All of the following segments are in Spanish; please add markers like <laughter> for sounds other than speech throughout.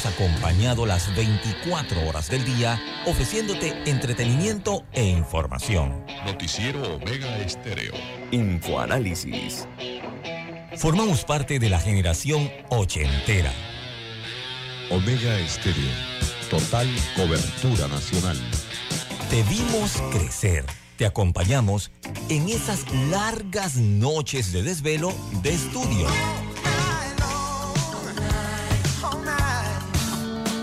hemos acompañado las 24 horas del día ofreciéndote entretenimiento e información. Noticiero Omega Estéreo. Infoanálisis. Formamos parte de la generación ochentera. Omega Estéreo. Total cobertura nacional. Te vimos crecer. Te acompañamos en esas largas noches de desvelo de estudio.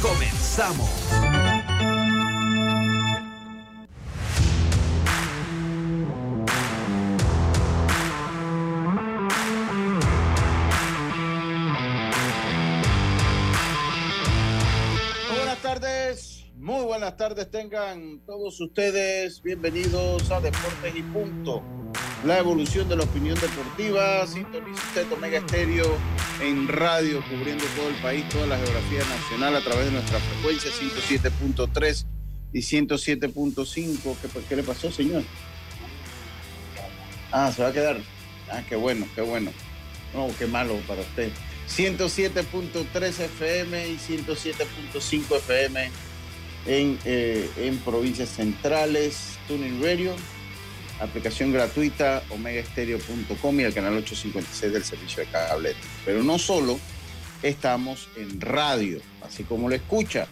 Comenzamos. Muy buenas tardes tengan todos ustedes. Bienvenidos a Deportes y Punto. La evolución de la opinión deportiva. Sintoniza usted Omega Estéreo en radio, cubriendo todo el país, toda la geografía nacional a través de nuestra frecuencia 107.3 y 107.5. ¿Qué, ¿Qué le pasó, señor? Ah, se va a quedar. Ah, qué bueno, qué bueno. No, qué malo para usted. 107.3 FM y 107.5 FM en, eh, en provincias centrales, Tuning Radio, aplicación gratuita omegaestereo.com y el canal 856 del servicio de cable. Pero no solo estamos en radio, así como lo escucha,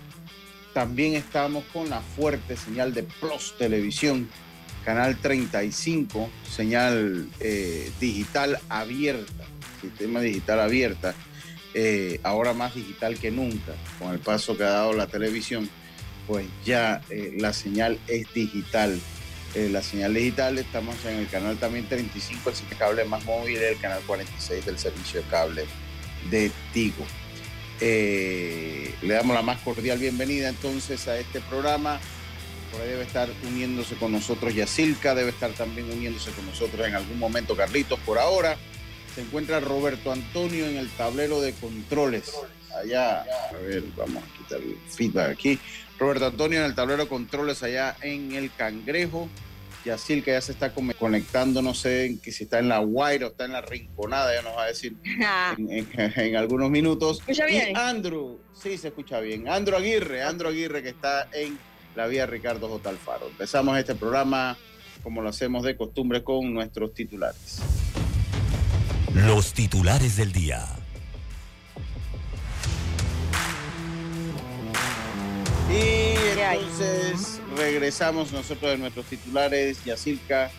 también estamos con la fuerte señal de Plus Televisión, canal 35, señal eh, digital abierta, sistema digital abierta eh, ahora más digital que nunca, con el paso que ha dado la televisión, pues ya eh, la señal es digital. Eh, la señal digital, estamos en el canal también 35, el sitio cable más móvil, el canal 46 del servicio de cable de Tigo. Eh, le damos la más cordial bienvenida entonces a este programa. Por ahí debe estar uniéndose con nosotros Yacilca, debe estar también uniéndose con nosotros en algún momento Carlitos. Por ahora se encuentra Roberto Antonio en el tablero de controles. Allá, a ver, vamos a quitar el feedback aquí. Roberto Antonio en el tablero de controles allá en el Cangrejo. Yacil que ya se está conectando, no sé en que si está en la Guaira o está en la Rinconada, ya nos va a decir en, en- <laughs> en algunos minutos. ¿Escucha Y bien? Andrew, sí se escucha bien. Andrew Aguirre, Andrew Aguirre que está en la vía Ricardo J. Alfaro. Empezamos este programa como lo hacemos de costumbre con nuestros titulares. los titulares del día. Entonces regresamos nosotros de nuestros titulares. Yacirca,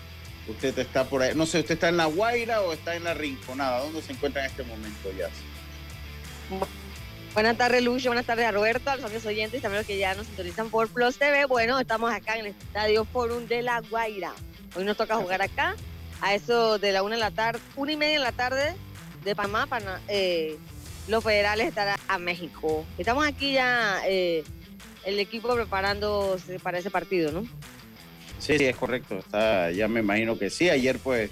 usted está por ahí. No sé, ¿usted está en La Guaira o está en La Rinconada? ¿Dónde se encuentra en este momento, Yas? Buenas tardes, Lucho. Buenas tardes a Roberto, a los amigos oyentes y también los que ya nos sintonizan por Plus TV. Bueno, estamos acá en el Estadio Forum de La Guaira. Hoy nos toca jugar acá a eso de la una de la tarde, una y media de la tarde de Panamá, Pana- eh, los federales estarán a México. Estamos aquí ya, eh, el equipo preparándose para ese partido, ¿no? Sí, sí, es correcto. Está, ya me imagino que sí. Ayer, pues,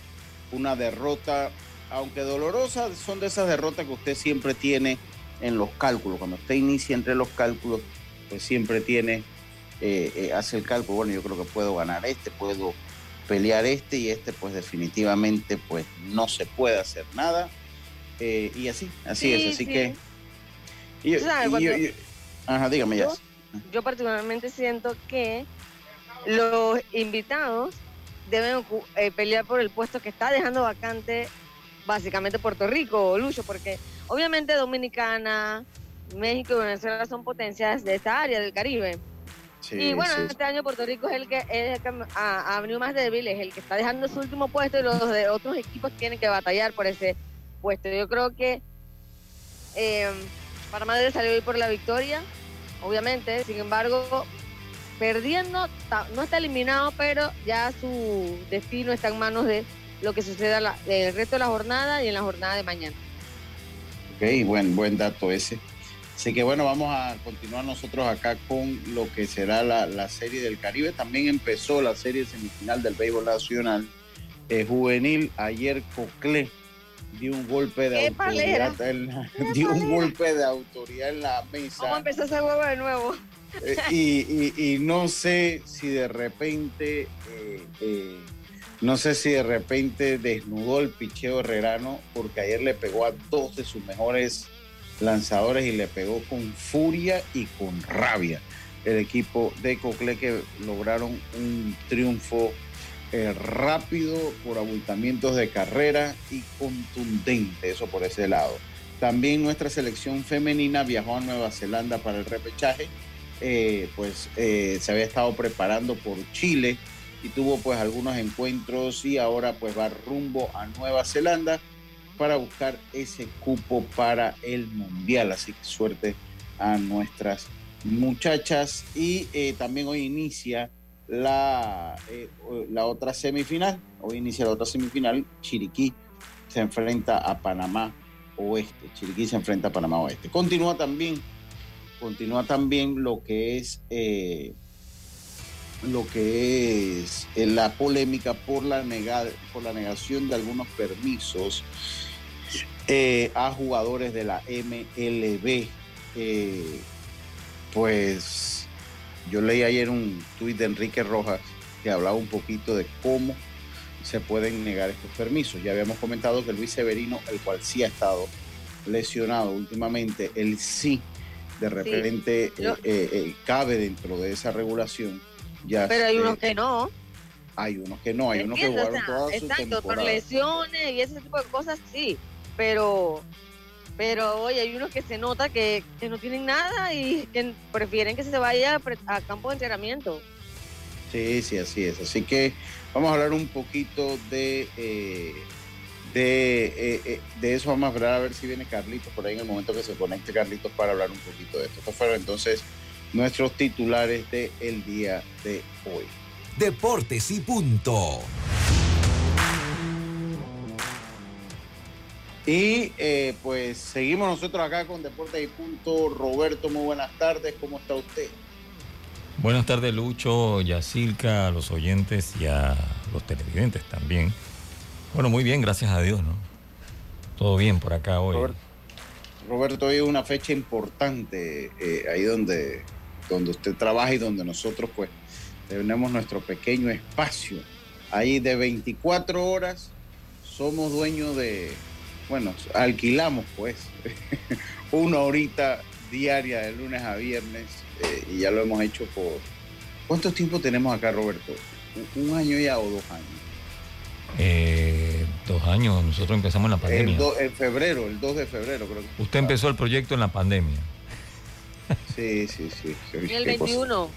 una derrota, aunque dolorosa, son de esas derrotas que usted siempre tiene en los cálculos. Cuando usted inicia entre los cálculos, pues siempre tiene, eh, eh, hace el cálculo. Bueno, yo creo que puedo ganar este, puedo pelear este y este, pues definitivamente, pues no se puede hacer nada. Eh, y así, así Sí, es. Así sí. que. y yo- Tú sabes, y yo- cuando- yo- ajá, dígame ya. Yo- particularmente siento que los invitados deben eh, pelear por el puesto que está dejando vacante básicamente Puerto Rico, Lucho, porque obviamente Dominicana, México y Venezuela son potencias de esta área del Caribe. Sí, y bueno, sí. este año Puerto Rico es el que, es el que ha, ha venido más débil, es el que está dejando su último puesto y los de otros equipos tienen que batallar por ese puesto. Yo creo que eh, Panamá debe salir hoy por la victoria, obviamente, sin embargo, perdiendo, no está eliminado, pero ya su destino está en manos de lo que suceda el resto de la jornada y en la jornada de mañana. Ok, buen, buen dato ese. Así que bueno, vamos a continuar nosotros acá con lo que será la, la serie del Caribe. También empezó la serie semifinal del béisbol nacional eh, juvenil. Ayer Coclé dio un golpe de ¡Qué autoridad, en la- dio un golpe de autoridad en la mesa. Vamos a empezar ese juego de nuevo. Eh, y, y- y no sé si de repente, eh, eh, no sé si de repente desnudó el picheo herrerano, porque ayer le pegó a dos de sus mejores lanzadores y le pegó con furia y con rabia. El equipo de Cocle que lograron un triunfo eh, rápido por abultamientos de carrera y contundente, eso por ese lado. También nuestra selección femenina viajó a Nueva Zelanda para el repechaje eh, pues eh, se había estado preparando por Chile y tuvo pues algunos encuentros y ahora pues va rumbo a Nueva Zelanda para buscar ese cupo para el mundial. Así que suerte a nuestras muchachas y también hoy inicia la, eh, la otra semifinal. Hoy inicia la otra semifinal. Chiriquí se enfrenta a Panamá Oeste. Chiriquí se enfrenta a Panamá Oeste. Continúa también continúa también lo que es eh, lo que es eh, la polémica por la negada, por la negación de algunos permisos a jugadores de la MLB. Pues yo leí ayer un tuit de Enrique Rojas que hablaba un poquito de cómo se pueden negar estos permisos. Ya habíamos comentado que Luis Severino, el cual sí ha estado lesionado últimamente, él sí de repente Yo- eh, eh, eh, cabe dentro de esa regulación. Ya Pero hay unos que no. hay unos que no, hay unos que jugaron O sea, toda su exacto, por lesiones y ese tipo de cosas, sí. Pero, pero oye, hay unos que se nota que, que no tienen nada y que prefieren que se vaya a, campo de entrenamiento. Sí, sí, así es. Así que vamos a hablar un poquito de, eh, de, eh, eh, de eso. Vamos a hablar a ver si viene Carlitos por ahí en el momento que se conecte Carlitos para hablar un poquito de esto. Estos fueron entonces nuestros titulares del día de hoy. Deportes y punto. Y eh, pues seguimos nosotros acá con Deportes y Punto. Roberto, muy buenas tardes. ¿Cómo está usted? Buenas tardes, Lucho, Yacilca, a los oyentes y a los televidentes también. Bueno, muy bien, gracias a Dios, ¿no? Todo bien por acá hoy. Roberto. Roberto, hoy es una fecha importante eh, ahí donde, donde usted trabaja y donde nosotros pues tenemos nuestro pequeño espacio. Ahí de 24 horas somos dueños de, bueno, alquilamos pues <laughs> una horita diaria de lunes a viernes eh, y ya lo hemos hecho por... ¿Cuánto tiempo tenemos acá, Roberto? ¿Un un año ya o dos años? Eh, dos años, nosotros empezamos en la pandemia. El do- en febrero, el 2 de febrero creo que. Usted empezó el proyecto en la pandemia. Sí, sí, sí. En el Qué cosa. 21.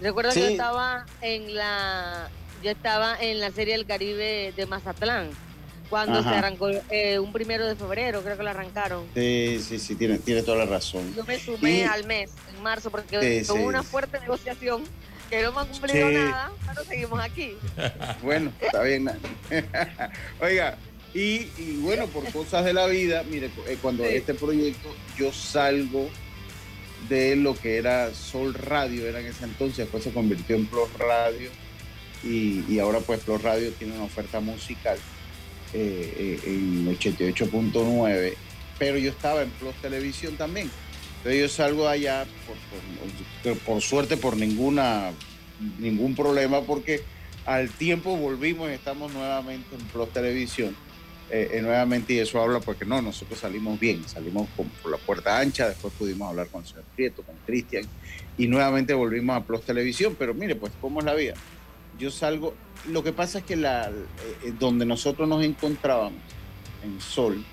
Recuerda que Sí. yo estaba en la yo estaba en la Serie del Caribe de Mazatlán cuando Ajá. se arrancó eh, un primero de febrero, creo que lo arrancaron. Sí, sí, sí, tiene, tiene toda la razón. Yo me sumé Y- al mes, en marzo, porque Sí, hubo sí. una fuerte negociación que no me han cumplido Sí. nada, pero seguimos aquí. <laughs> Bueno, está bien. <laughs> Oiga, y, y bueno, por cosas de la vida, mire, eh, cuando este proyecto yo salgo de lo que era Sol Radio, era en ese entonces, después se convirtió en Plus Radio y, y ahora pues Plus Radio tiene una oferta musical eh, eh, en 88.9, pero yo estaba en Plus Televisión también. Entonces yo salgo allá, por, por- suerte, por ninguna ningún problema, porque al tiempo volvimos y estamos nuevamente en Plus Televisión. eh, eh, nuevamente, y eso habla porque no, nosotros salimos bien, salimos con- por la puerta ancha, después pudimos hablar con señor Prieto, con Cristian, y nuevamente volvimos a Plus Televisión. Pero mire, pues, ¿cómo es la vida? Yo salgo, lo que pasa es que la, eh, donde nosotros nos encontrábamos, en Sol,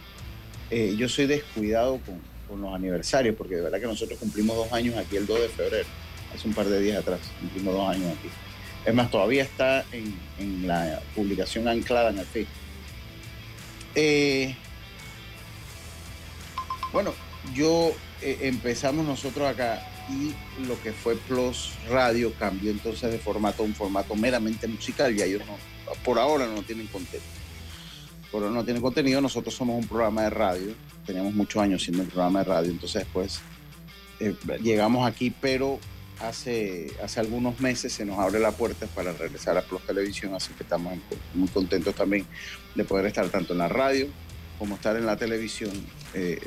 eh, yo soy descuidado con, con los aniversarios, porque de verdad que nosotros cumplimos dos años aquí el 2 de febrero, hace un par de días atrás, cumplimos dos años aquí. Es más, todavía está en, en la publicación anclada en el feed. Eh, bueno, yo eh, empezamos nosotros acá y lo que fue Plus Radio cambió entonces de formato a un formato meramente musical y ellos no, por ahora no tienen contenido. Por ahora no tienen contenido, nosotros somos un programa de radio, tenemos muchos años siendo un programa de radio, entonces después eh, llegamos aquí, pero hace, hace algunos meses se nos abre la puerta para regresar a Plus Televisión, así que estamos muy contentos también de poder estar tanto en la radio como estar en la televisión eh,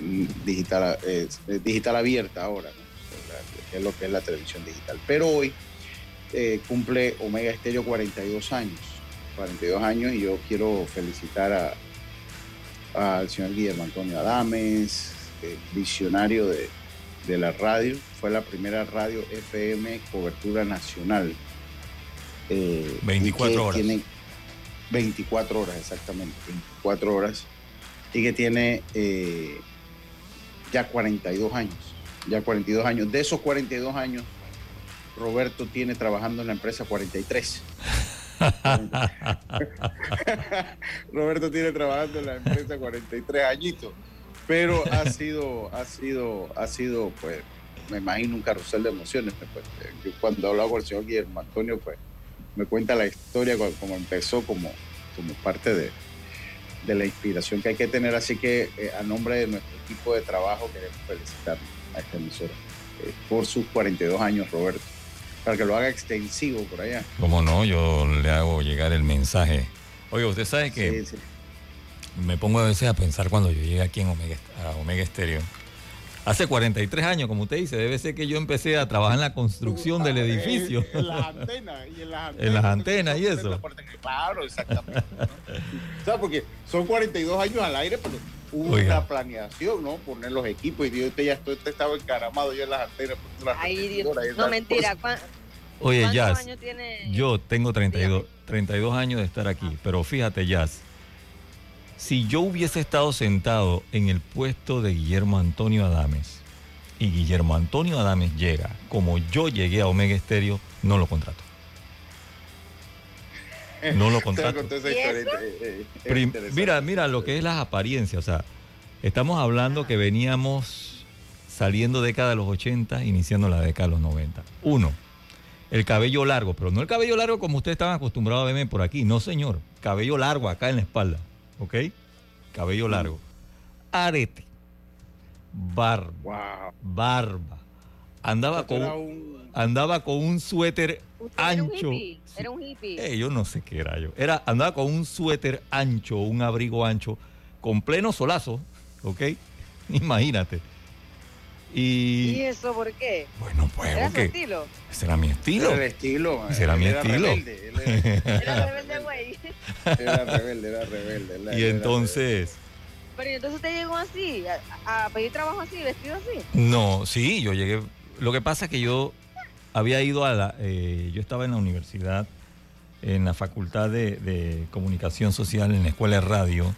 digital, eh, digital abierta ahora. Que es lo que es la televisión digital. Pero hoy eh, cumple Omega Estéreo 42 años, 42 años y yo quiero felicitar al señor Guillermo Antonio Adames, visionario de, de la radio, fue la primera radio FM cobertura nacional. 24 horas. Tiene 24 horas, exactamente, 24 horas. Y que tiene eh, ya 42 años, ya 42 años. De esos 42 años, Roberto tiene trabajando en la empresa 43. <laughs> Roberto tiene trabajando en la empresa 43 añitos, pero ha sido, ha sido, ha sido, pues, me imagino un carrusel de emociones. Pues, yo cuando hablaba con el señor Guillermo Antonio, pues, me cuenta la historia como empezó como, como parte de, la inspiración que hay que tener. Así que eh, a nombre de nuestro equipo de trabajo queremos felicitar a esta emisora eh, por sus 42 años, Roberto, para que lo haga extensivo por allá. Como no, yo le hago llegar el mensaje. Oye, usted sabe que Sí, sí. me pongo a veces a pensar cuando yo llegué aquí en Omega, a Omega Stereo. Hace 43 años, como usted dice, debe ser que yo empecé a trabajar en la construcción del edificio. En, las antenas. Y en las <laughs> En las antenas y eso. Claro, exactamente. ¿no? <laughs> o sea, porque son 42 años al aire, pero hubo Oiga. una planeación, ¿no? Poner los equipos y yo usted ya estoy, usted estaba encaramado yo en las antenas. poniendo las Ay, Dios. No, mentira. cosas. ¿cuán- Oye, ¿Cuántos Jazz, años tiene? yo tengo 32, 32 años de estar aquí, pero fíjate, Jazz, si yo hubiese estado sentado en el puesto de Guillermo Antonio Adames y Guillermo Antonio Adames llega como yo llegué a Omega Stereo, no lo contrato. <laughs> es Prim- interesante. mira, mira lo que es las apariencias. O sea, estamos hablando que veníamos saliendo década de los 80, iniciando la década de los 90. Uno, el cabello largo, pero no el cabello largo como ustedes estaban acostumbrados a verme por aquí. No, señor. Cabello largo acá en la espalda. ¿Ok? Cabello largo. Arete. Barba. Wow. Barba. Andaba con, un- andaba con un suéter Usted era un ancho. hippie. Era un hippie. Eh, yo no sé qué era yo. Era, andaba con un suéter ancho, un abrigo ancho, con pleno solazo, ¿ok? <laughs> Imagínate. ¿Y Y eso por qué? bueno, pues, ¿Era su ok. estilo? Ese era mi estilo. Era el estilo. Ese era mi estilo. Rebelde, era, <laughs> Era rebelde, güey. <laughs> era rebelde, era rebelde. Y era entonces, Pero ¿y entonces usted llegó así, a, a pedir trabajo así, vestido así. no, sí, yo llegué. Lo que pasa es que yo había ido a la. eh, yo estaba en la universidad, en la facultad de, comunicación social, en la escuela de radio.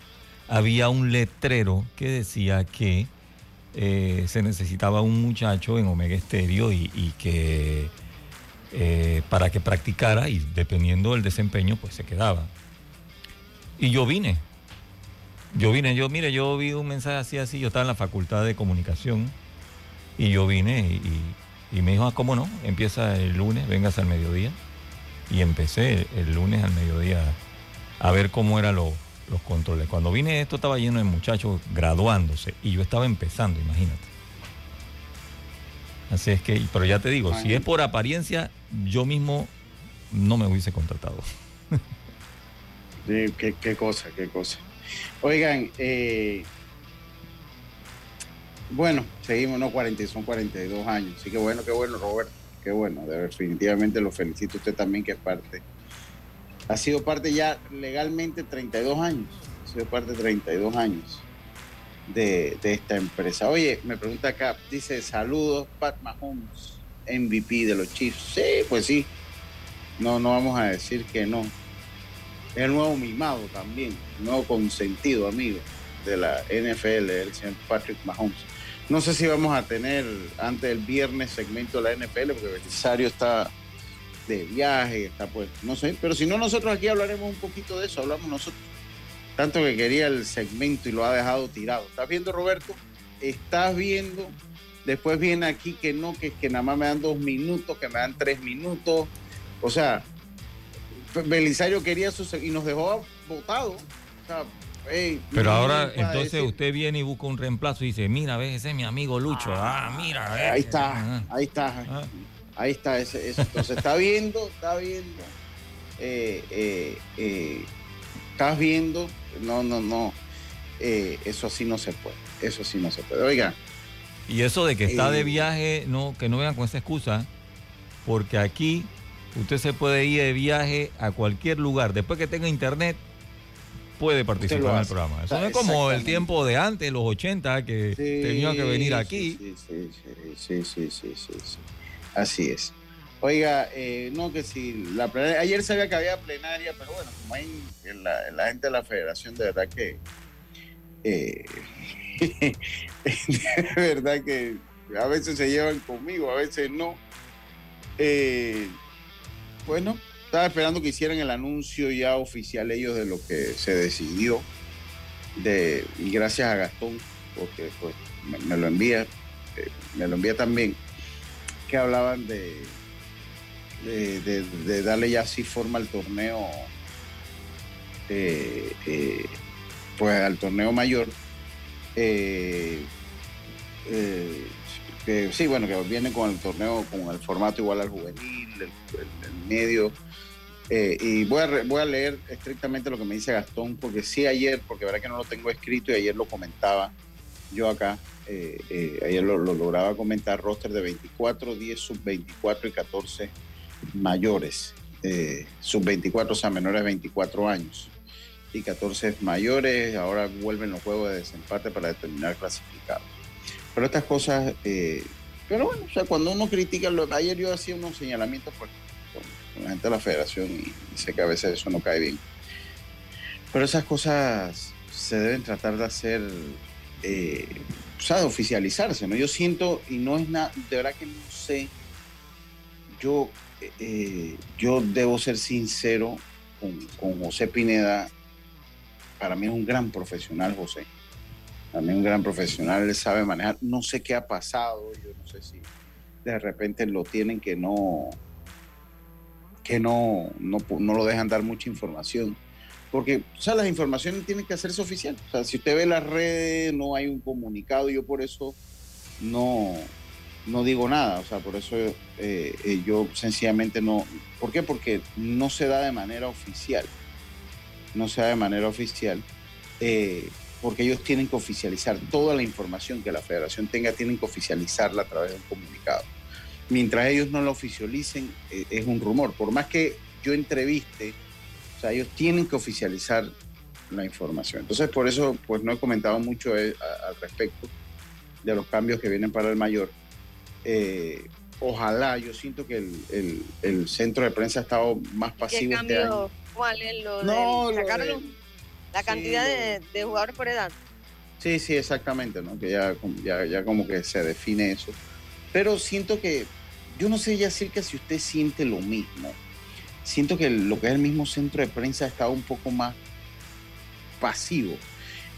Había un letrero que decía que eh, se necesitaba un muchacho en Omega Estéreo y, que eh, para que practicara y dependiendo del desempeño, pues se quedaba. Y yo vine. Yo vine, yo, mire, yo vi un mensaje así, así, yo estaba en la facultad de comunicación y yo vine y- y me dijo, ah, ¿cómo no? Empieza el lunes, vengas al mediodía. Y empecé el, lunes al mediodía a ver cómo eran lo- los controles. Cuando vine esto estaba lleno de muchachos graduándose y yo estaba empezando, imagínate. Así es que, pero ya te digo, si es por apariencia, yo mismo no me hubiese contratado. Qué, qué cosa, qué cosa. Oigan, eh, bueno, seguimos, no 40, son 42 años. Así que bueno, qué bueno, Roberto, qué bueno. Definitivamente lo felicito usted también, que es parte. Ha sido parte ya legalmente 32 años. Ha sido parte 32 años de, de esta empresa. Oye, me pregunta acá, dice, saludos, Pat Mahomes, MVP de los Chiefs. Sí, pues sí. No, no vamos a decir que no. El nuevo mimado también, el nuevo consentido amigo de la NFL, el señor Patrick Mahomes. No sé si vamos a tener antes del viernes segmento de la NPL, porque Belisario está de viaje, está pues, no sé, pero si no, nosotros aquí hablaremos un poquito de eso, hablamos nosotros. Tanto que quería el segmento y lo ha dejado tirado. ¿Estás viendo, Roberto? Estás viendo. Después viene aquí que no, que, que nada más me dan dos minutos, que me dan tres minutos. O sea, Belisario quería su y nos dejó votado. O sea, hey, Pero ahora, entonces decir- usted viene y busca un reemplazo y dice, mira, ves, ese es mi amigo Lucho. Ah, mira, ves. Ahí está, Ah. ahí está. Ah. Ahí está, ese, ese. entonces está viendo, está viendo, eh, eh, eh, estás viendo, no, no, no, eso así no se puede, eso sí no se puede. Oiga, Y eso de que está de viaje, no, que no vengan con esa excusa, porque aquí usted se puede ir de viaje a cualquier lugar. Después que tenga internet, puede participar en el programa. Eso sea, no es como el tiempo de antes, los 80, que sí, tenía que venir aquí. Sí, sí, sí, sí, sí, sí, sí, sí. así es. Oiga, eh, no que si la plenaria, ayer sabía que había plenaria, pero bueno, como hay la gente de la federación, de verdad que, eh, <laughs> de verdad que a veces se llevan conmigo, a veces no. Eh, bueno, estaba esperando que hicieran el anuncio ya oficial ellos de lo que se decidió. De, y gracias a Gastón, porque pues, me, lo envía, eh, me lo envía también, que hablaban de, de, darle ya así forma al torneo, eh, eh, pues al torneo mayor. Que sí, bueno, que viene con el torneo, con el formato igual al juvenil, el medio. Eh, y voy a, re- voy a leer estrictamente lo que me dice Gastón, porque sí ayer, porque verdad que no lo tengo escrito y ayer lo comentaba yo acá, eh, eh, ayer lo, lo lograba comentar, roster de 24, 10 sub 24 y 14 mayores, sub 24, o sea, menores de 24 años y 14 mayores, ahora vuelven los juegos de desempate para determinar clasificados. Pero estas cosas, pero bueno, o sea, cuando uno critica, lo, ayer yo hacía unos señalamientos pues, con, la gente de la federación y, y sé que a veces eso no cae bien. Pero esas cosas se deben tratar de hacer, eh, o sea, de oficializarse, ¿no? Yo siento, y no es nada, de verdad que no sé, yo, eh, yo debo ser sincero con, con José Pineda, para mí es un gran profesional, José. También un gran profesional, él sabe manejar. No sé qué ha pasado, yo no sé si de repente lo tienen que no, que no, no, no lo dejan dar mucha información. Porque, o sea, las informaciones tienen que hacerse oficial. O sea, si usted ve las redes, no hay un comunicado, yo por eso no, no digo nada. O sea, por eso eh, eh, yo sencillamente no. ¿Por qué? Porque no se da de manera oficial. No se da de manera oficial. eh, porque ellos tienen que oficializar toda la información que la federación tenga, tienen que oficializarla a través de un comunicado. Mientras ellos no lo oficialicen, eh, es un rumor. Por más que yo entreviste, o sea, ellos tienen que oficializar la información. Entonces, por eso, pues no he comentado mucho eh, al respecto de los cambios que vienen para el mayor. Eh, ojalá, yo siento que el, el- el centro de prensa ha estado más ¿Qué pasivo este año. ¿Cuál es lo No, del- la sí, cantidad lo- de, de jugadores por edad? Sí, sí, exactamente, ¿no? Que ya, como- ya, ya como que se define eso. Pero siento que, yo no sé, Yacirca, si usted siente lo mismo. Siento que lo que es el mismo centro de prensa estado un poco más pasivo.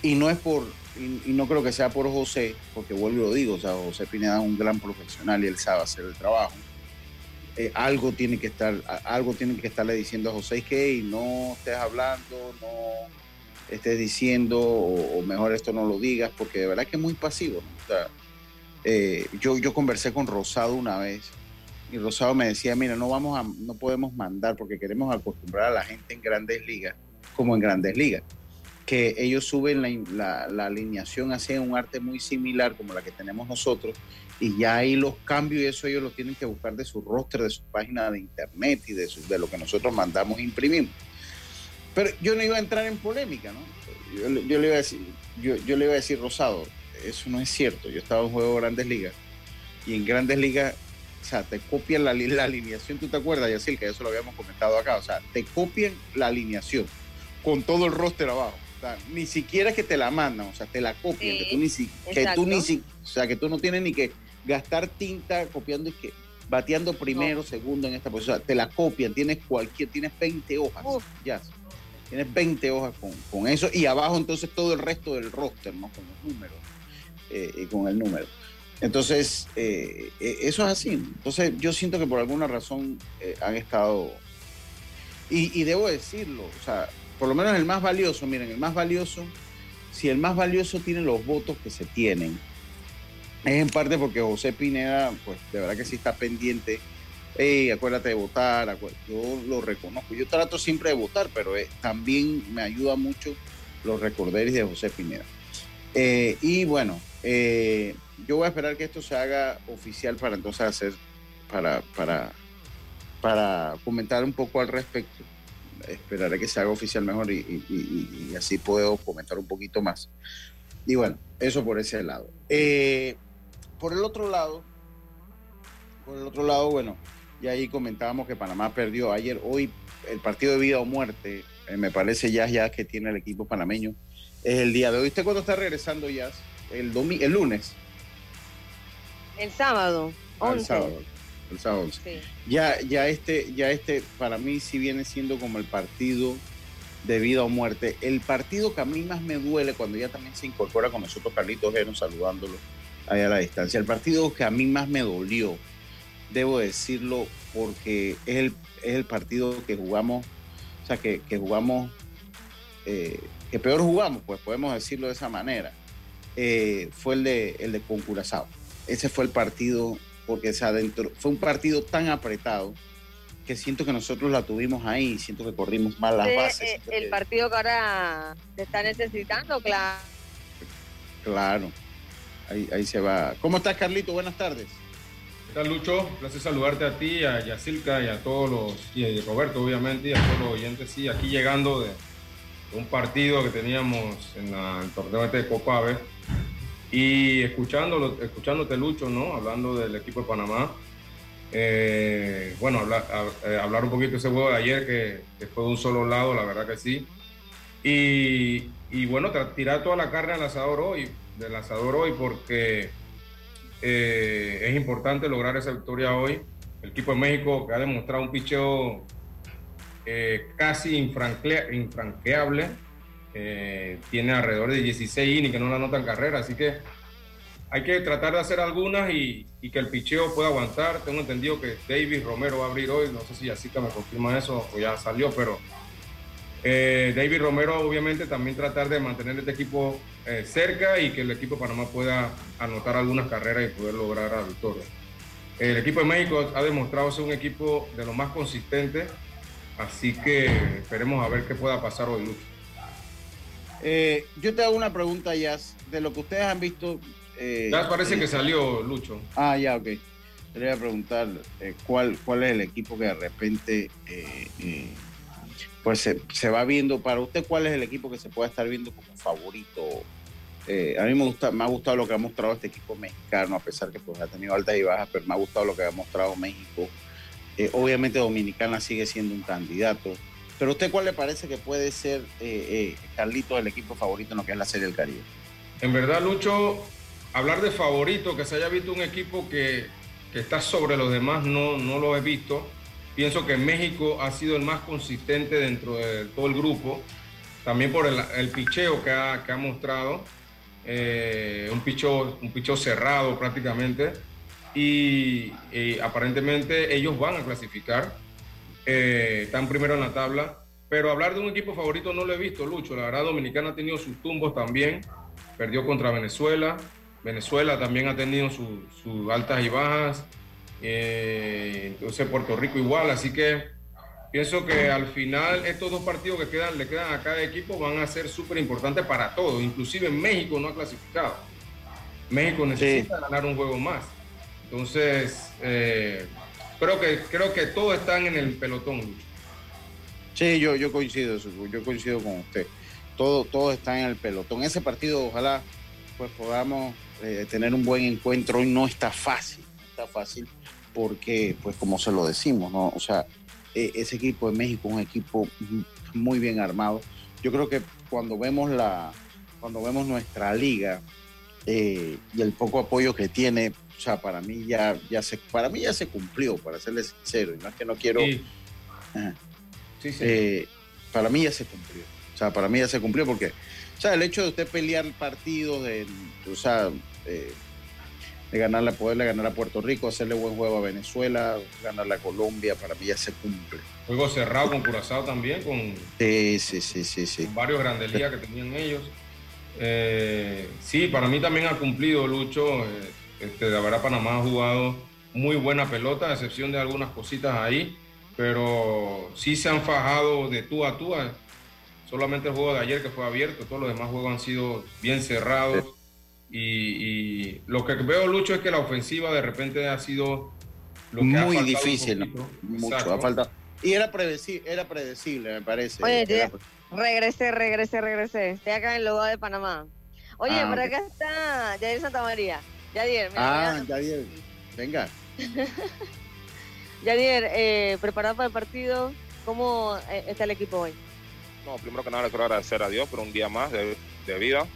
Y no es por, y, no creo que sea por José, porque vuelvo y lo digo, o sea, José Pineda es un gran profesional y él sabe hacer el trabajo. Eh, algo tiene que estar, algo tiene que estarle diciendo a José que "Ey, no estés hablando, no estés diciendo, o, o mejor esto no lo digas, porque de verdad que es muy pasivo. ¿no? O sea, eh, yo, yo conversé con Rosado una vez y Rosado me decía, mira, no, vamos no podemos mandar porque queremos acostumbrar a la gente en grandes ligas, como en grandes ligas, que ellos suben la, la- alineación, hacen un arte muy similar como la que tenemos nosotros, y ya ahí los cambios y eso ellos lo tienen que buscar de su roster, de su página de internet y de, su- de lo que nosotros mandamos e imprimimos. Pero yo no iba a entrar en polémica, ¿no? Yo, yo le iba a decir, yo, yo le iba a decir, Rosado, eso no es cierto. Yo estaba en juego de Grandes Ligas y en Grandes Ligas, o sea, te copian la, la alineación, ¿tú te acuerdas, Yacil? Que eso lo habíamos comentado acá. O sea, te copian la alineación con todo el roster abajo. O sea, ni siquiera es que te la mandan, o sea, te la copian, Sí, que tú ni si- que tú ni si- o sea, que tú no tienes ni que gastar tinta copiando y que bateando primero, segundo en esta posición, o sea, te la copian, tienes cualquier, tienes 20 hojas, Uf. ya. Tienes 20 hojas con, con eso y abajo entonces todo el resto del roster, ¿no? Con los números, eh, y con el número. Entonces, eh, eh, eso es así. Entonces, yo siento que por alguna razón eh, han estado. Y, y debo decirlo, o sea, por lo menos el más valioso, miren, el más valioso, si el más valioso tiene los votos que se tienen, es en parte porque José Pineda, pues de verdad que sí está pendiente. Hey, acuérdate de votar, yo lo reconozco. Yo trato siempre de votar, pero eh, también me ayuda mucho los recorderis de José Pineda. Eh, y bueno, eh, yo voy a esperar que esto se haga oficial para entonces hacer, para, para, para comentar un poco al respecto. Esperaré que se haga oficial mejor y, así puedo comentar un poquito más. Y bueno, eso por ese lado. Eh, por el otro lado, por el otro lado, bueno, ya ahí comentábamos que Panamá perdió ayer, hoy el partido de vida o muerte, eh, me parece ya, ya que tiene el equipo panameño, es el día de hoy. ¿Usted cuándo está regresando ya? El, domi el lunes. El sábado. Ah, el 11. sábado. El sábado 11. Sí. Ya, ya este, ya este, para mí sí viene siendo como el partido de vida o muerte. El partido que a mí más me duele cuando ya también se incorpora con nosotros Carlitos Geno saludándolo allá a la distancia. El partido que a mí más me dolió, debo decirlo, porque es el, es el partido que jugamos, o sea, que, que jugamos, eh, que peor jugamos, pues podemos decirlo de esa manera. Eh, fue el de, el de con Curazao. Ese fue el partido, porque se adentro, fue un partido tan apretado que siento que nosotros la tuvimos ahí, siento que corrimos mal las bases. eh, el que- partido que ahora se está necesitando, claro. Claro, ahí, ahí se va. ¿Cómo estás, Carlito? Buenas tardes. ¿Qué tal, Lucho? Placer saludarte a ti, a Yacilca y a todos los, y a Roberto, obviamente, y a todos los oyentes. Sí, aquí llegando de, de un partido que teníamos en la- el torneo este de Copa Ave y escuchándolo, escuchándote, Lucho, ¿no? Hablando del equipo de Panamá. Eh, bueno, hablar, a- eh, hablar un poquito de ese juego de ayer que, que fue de un solo lado, la verdad que sí. Y, y bueno, tirar toda la carne al asador hoy, del asador hoy, porque eh, es importante lograr esa victoria hoy. El equipo de México que ha demostrado un picheo eh, casi infranqueable, eh, tiene alrededor de 16 innings que no la anotan carrera, así que hay que tratar de hacer algunas y, que el picheo pueda aguantar. Tengo entendido que David Romero va a abrir hoy, no sé si Yasica me confirma eso o ya salió, pero eh, David Romero obviamente también tratar de mantener este equipo eh, cerca y que el equipo de Panamá pueda anotar algunas carreras y poder lograr la victoria. El equipo de México ha demostrado ser un equipo de lo más consistente, así que esperemos a ver qué pueda pasar hoy, Lucho. Eh, yo te hago una pregunta, Jazz, de lo que ustedes han visto. eh, Ya parece eh, que salió Lucho. Ah, ya, ok. Le voy a preguntar eh, cuál, cuál es el equipo que de repente eh, eh, pues se, se va viendo. Para usted, ¿cuál es el equipo que se puede estar viendo como favorito? Eh, a mí me, gusta, me ha gustado lo que ha mostrado este equipo mexicano, a pesar que pues, ha tenido altas y bajas, pero me ha gustado lo que ha mostrado México. Obviamente Dominicana sigue siendo un candidato. Pero usted, ¿cuál le parece que puede ser, eh, eh, Carlitos, el equipo favorito en lo que es la Serie del Caribe? En verdad, Lucho, hablar de favorito, que se haya visto un equipo que, está sobre los demás, no, no lo he visto. Pienso que México ha sido el más consistente dentro de todo el grupo, también por el, el picheo que ha, que ha mostrado, eh, un, picheo, un cerrado prácticamente, y aparentemente ellos van a clasificar, eh, están primero en la tabla, pero hablar de un equipo favorito no lo he visto, Lucho, la verdad Dominicana ha tenido sus tumbos también, perdió contra Venezuela. Venezuela también ha tenido sus sus altas y bajas. Eh, entonces Puerto Rico igual. Así que pienso que al final estos dos partidos que quedan, le quedan a cada equipo van a ser súper importantes para todos. Inclusive México no ha clasificado. México necesita ganar un juego más. Entonces, eh, creo, que, creo que todos están en el pelotón. Sí, yo, yo coincido, yo coincido con usted. Todo, todo está en el pelotón. Ese partido, ojalá pues podamos eh, tener un buen encuentro. Hoy no está fácil, está fácil porque, pues como se lo decimos, ¿no? O sea, eh, ese equipo de México es un equipo muy bien armado. Yo creo que cuando vemos la, cuando vemos nuestra liga eh, y el poco apoyo que tiene, o sea, para mí ya, ya se, para mí ya se cumplió, para serle sincero, y no es que no quiero. Sí. Sí, sí. Eh, para mí ya se cumplió. O sea, para mí ya se cumplió porque, o sea, el hecho de usted pelear partidos, de, o sea, eh, de ganarle, poderle ganar a Puerto Rico, hacerle buen juego a Venezuela, ganarle a Colombia, para mí ya se cumple. Juego cerrado con Curazao también, con, Sí, sí, sí, sí, sí. con varios grandes ligas que tenían ellos. Eh, sí, para mí también ha cumplido Lucho. eh, este, la verdad, Panamá ha jugado muy buena pelota, a excepción de algunas cositas ahí, pero sí se han fajado de tú a tú. eh. Solamente el juego de ayer que fue abierto, todos los demás juegos han sido bien cerrados. Y, y lo que veo, Lucho, es que la ofensiva de repente ha sido lo que ha Muy difícil, mucho, Exacto. ha faltado. Y era predecible, era predecible, me parece. Oye, Era regresé, regresé, regresé. Estoy acá en el logo de Panamá. Oye, Ah, por acá está Yadier Santa María. Yadier, Ah, mira, Yadier, venga. <laughs> Yadier, eh, preparado para el partido. ¿Cómo eh, está el equipo hoy? No, primero que nada le quiero agradecer a Dios por un día más de, de vida.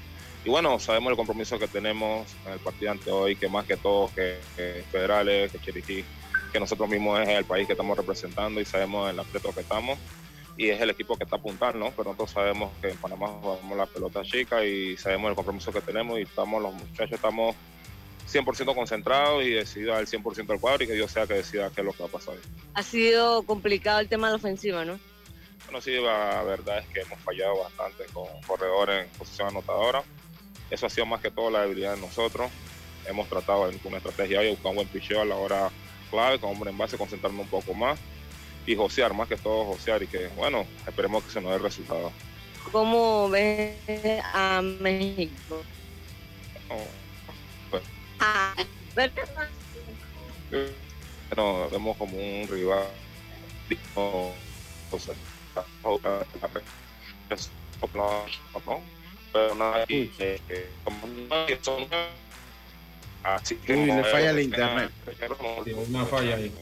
Y bueno, sabemos el compromiso que tenemos en el partido ante hoy, que más que todo que, que Federales, que Chiriquí, que nosotros mismos es el país que estamos representando y sabemos el aspecto que estamos. Y es el equipo que está apuntando, ¿no? Pero nosotros sabemos que en Panamá jugamos la pelota chica y sabemos el compromiso que tenemos y estamos, los muchachos estamos 100% concentrados y decididos al 100% del cuadro y que Dios sea que decida qué es lo que va a pasar. Ha sido complicado el tema de la ofensiva, ¿no? Bueno, sí, la verdad es que hemos fallado bastante con corredores en posición anotadora. Eso ha sido más que todo la debilidad de nosotros. Hemos tratado en- con una estrategia de buscar un buen picheo a la hora clave, con hombre en base, concentrarnos un poco más y josear, más que todo josear y que, bueno, esperemos que se nos dé el resultado. ¿Cómo ves a México? No, pues, nos vemos como un rival. pero hay son- así que Uy, le falla el internet. Sí, una falla ahí.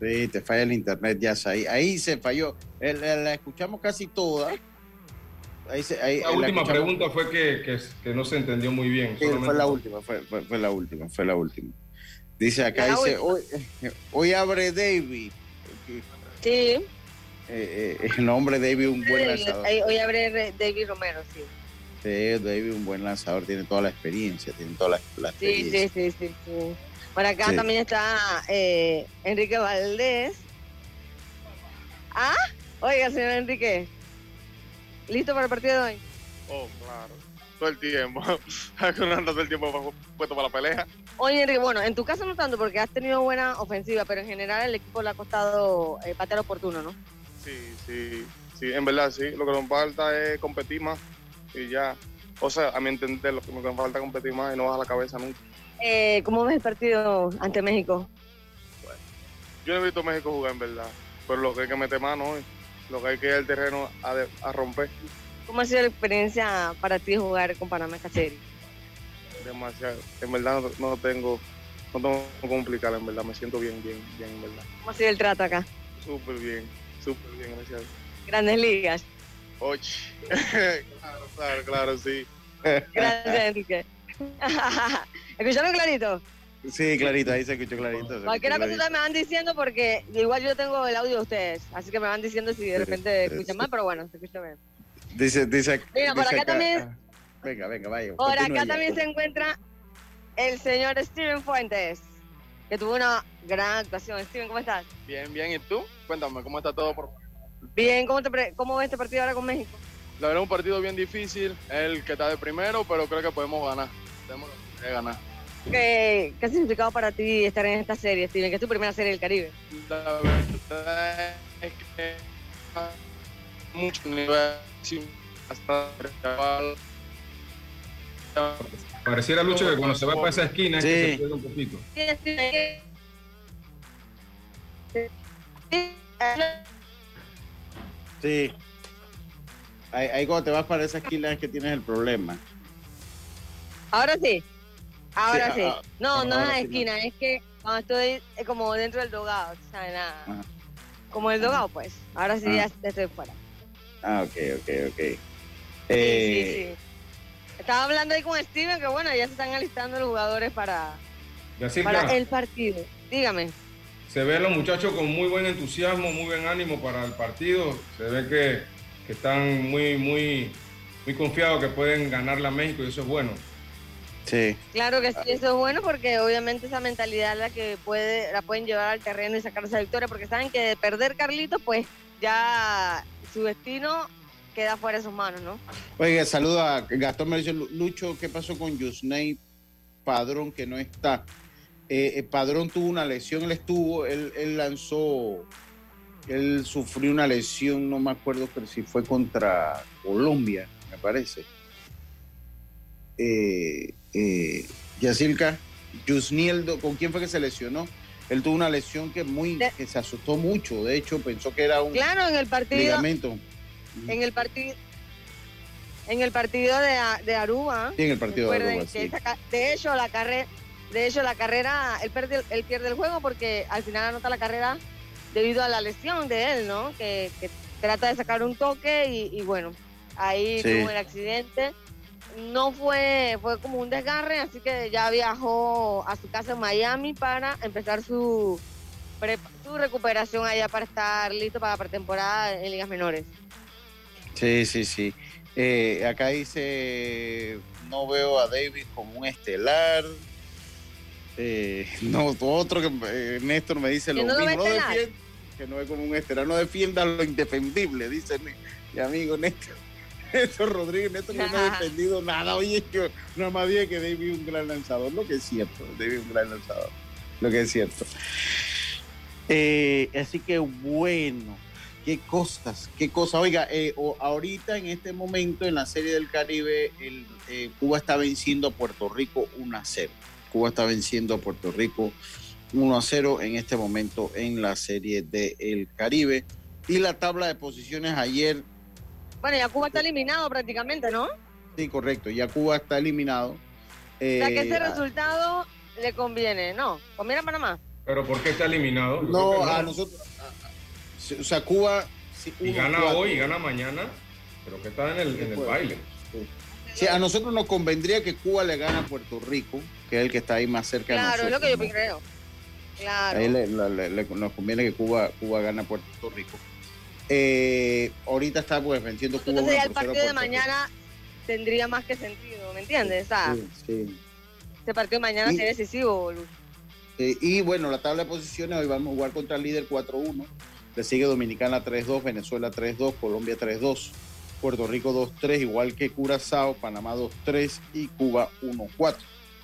Sí, te falla el internet, ya ahí, ahí se falló. La, la escuchamos casi toda. Ahí se, ahí, La última pregunta fue que, que, que no se entendió muy bien. Sí, fue la última, fue, fue- fue la última, fue la última. Dice acá, La dice, última. hoy, <laughs> hoy abre David. Sí. Eh, eh, el nombre David, un buen lanzador. Hoy, abre Re- David Romero, sí. Sí, David, un buen lanzador, tiene toda la experiencia, tiene toda la, la Sí, sí, sí, sí, sí. Por acá Sí. también está eh, Enrique Valdés. Ah, oiga, señor Enrique. ¿Listo para el partido de hoy? Oh, claro. Todo el tiempo. <laughs> Ando todo el tiempo puesto para la pelea. Oye, Enrique, bueno, en tu caso no tanto porque has tenido buena ofensiva, pero en general el equipo le ha costado eh, patear oportuno, ¿no? Sí, sí, sí, en verdad sí. Lo que nos falta es competir más y ya. O sea, a mi entender, lo que nos falta es competir más y no bajar la cabeza nunca. Eh, ¿Cómo ves el partido ante México? Yo no he visto a México jugar en verdad, pero lo que hay que meter mano hoy, lo que hay que ir al terreno a, de- a romper. ¿Cómo ha sido la experiencia para ti jugar con Panamá serie? Demasiado. En verdad no, no tengo, no tengo que complicar, en verdad. Me siento bien, bien, bien, en verdad. ¿Cómo ha sido el trato acá? Súper bien, súper bien, gracias. Grandes ligas. Oye, <laughs> claro, claro, claro, sí. Gracias, Enrique. <laughs> <laughs> ¿Escucharon clarito? Sí, clarito, ahí se escuchó clarito. se Cualquier escuchó cosa me van diciendo porque igual yo tengo el audio de ustedes, así que me van diciendo si de repente escuchan mal, pero bueno, se escucha bien. Dice, dice, Mira, por dice acá también- Venga, venga, vaya. Por acá ya. también se encuentra el señor Steven Fuentes, que tuvo una gran actuación. Steven, ¿cómo estás? Bien, bien, ¿y tú? Cuéntame, ¿cómo está todo? Por... Bien, ¿cómo, te pre- cómo ves este partido ahora con México? La verdad es un partido bien difícil, es el que está de primero, pero creo que podemos ganar. Tenemos que ganar. ¿Qué, ¿Qué ha significado para ti estar en esta serie, Steven? Que es tu primera serie del Caribe. La verdad es que mucho sí, Pareciera, Lucho, que cuando se va para esa esquina es que Sí. se pierde un poquito. Sí. Ahí, ahí cuando te vas para esa esquina es que tienes el problema. Ahora sí. Ahora Sí, sí. ah, No, no es en la sí, esquina, es que cuando estoy como dentro del dogado, ¿sabes? Nada. Ajá. Como el dogado, pues. Ahora sí Ah. ya estoy fuera. Ah, ok, ok, ok. Sí, Eh, sí, sí. Estaba hablando ahí con Steven que bueno, ya se están alistando los jugadores para, Yacirca, para el partido. Dígame. se ve a los muchachos con muy buen entusiasmo, muy buen ánimo para el partido. Se ve que, que están muy, muy, muy confiados que pueden ganarle a México y eso es bueno. Sí. Claro que sí, eso es bueno porque obviamente esa mentalidad es la que puede, la pueden llevar al terreno y sacar esa victoria, porque saben que de perder Carlito, pues ya su destino queda fuera de sus manos, ¿no? Oiga, saludo a Gastón dice, Lucho, ¿qué pasó con Yusney Padrón que no está? Eh, eh, Padrón tuvo una lesión, él estuvo, él, él lanzó, él sufrió una lesión, no me acuerdo pero si fue contra Colombia, me parece. Eh, eh, Yacirca, Yusnieldo, ¿con quién fue que se lesionó? Él tuvo una lesión que muy, que se asustó mucho, de hecho pensó que era un Claro, en el partido, ligamento. en el partido, en el partido de, de Aruba. Sí, en el partido de Aruba, sí. esa de hecho la carrera, de hecho la carrera, él pierde, él pierde el juego porque al final anota la carrera debido a la lesión de él, ¿no? Que, que trata de sacar un toque y, y bueno, ahí Sí. tuvo el accidente. No fue, fue como un desgarre, así que ya viajó a su casa en Miami para empezar su, pre- su recuperación allá para estar listo para la pretemporada en ligas menores. Sí, sí, sí. Eh, acá dice, no veo a David como un estelar. Eh, <laughs> no, otro que eh, Néstor me dice ¿Que lo no lo mismo. No defienda, que no ve como un estelar, no defienda lo indefendible, dice mi, mi amigo Néstor. Néstor Rodríguez, Néstor no ha defendido nada. Oye, yo nada más dije que David es un gran lanzador, lo que es cierto, David es un gran lanzador, lo que es cierto. Eh, así que bueno, qué cosas, qué cosas. Oiga, eh, o- ahorita en este momento en la Serie del Caribe, el, eh, Cuba está venciendo a Puerto Rico 1 a 0. Cuba está venciendo a Puerto Rico 1 a 0 en este momento en la Serie del Caribe. Y la tabla de posiciones ayer, Bueno, ya Cuba está eliminado prácticamente, ¿no? sí, correcto, ya Cuba está eliminado. O sea que Eh, ese a- resultado le conviene, ¿no? ¿Conviene a Panamá? Pero ¿por qué está eliminado? No, a nosotros, a- a- o sea, Cuba... sí, Y uno, gana cuatro. hoy y gana mañana, pero que está en el, en el puede. baile. Sí, a nosotros nos convendría que Cuba le gane a Puerto Rico, que es el que está ahí más cerca de Claro, es nosotros. lo que yo ¿no? creo. Claro. Ahí le- le- le- le- nos conviene que Cuba, Cuba gane a Puerto Rico. Eh, ahorita está pues venciendo Cuba. Entonces ya 1 el por 0 a partido de mañana tendría más que sentido, ¿me entiendes? Sí, sí. este partido de mañana sería decisivo, Luz. Eh, y bueno, la tabla de posiciones, hoy vamos a jugar contra el líder 4-1. Le sigue Dominicana 3-2, Venezuela 3-2, Colombia 3-2, Puerto Rico 2-3, igual que Curazao, Panamá 2-3 y Cuba 1-4.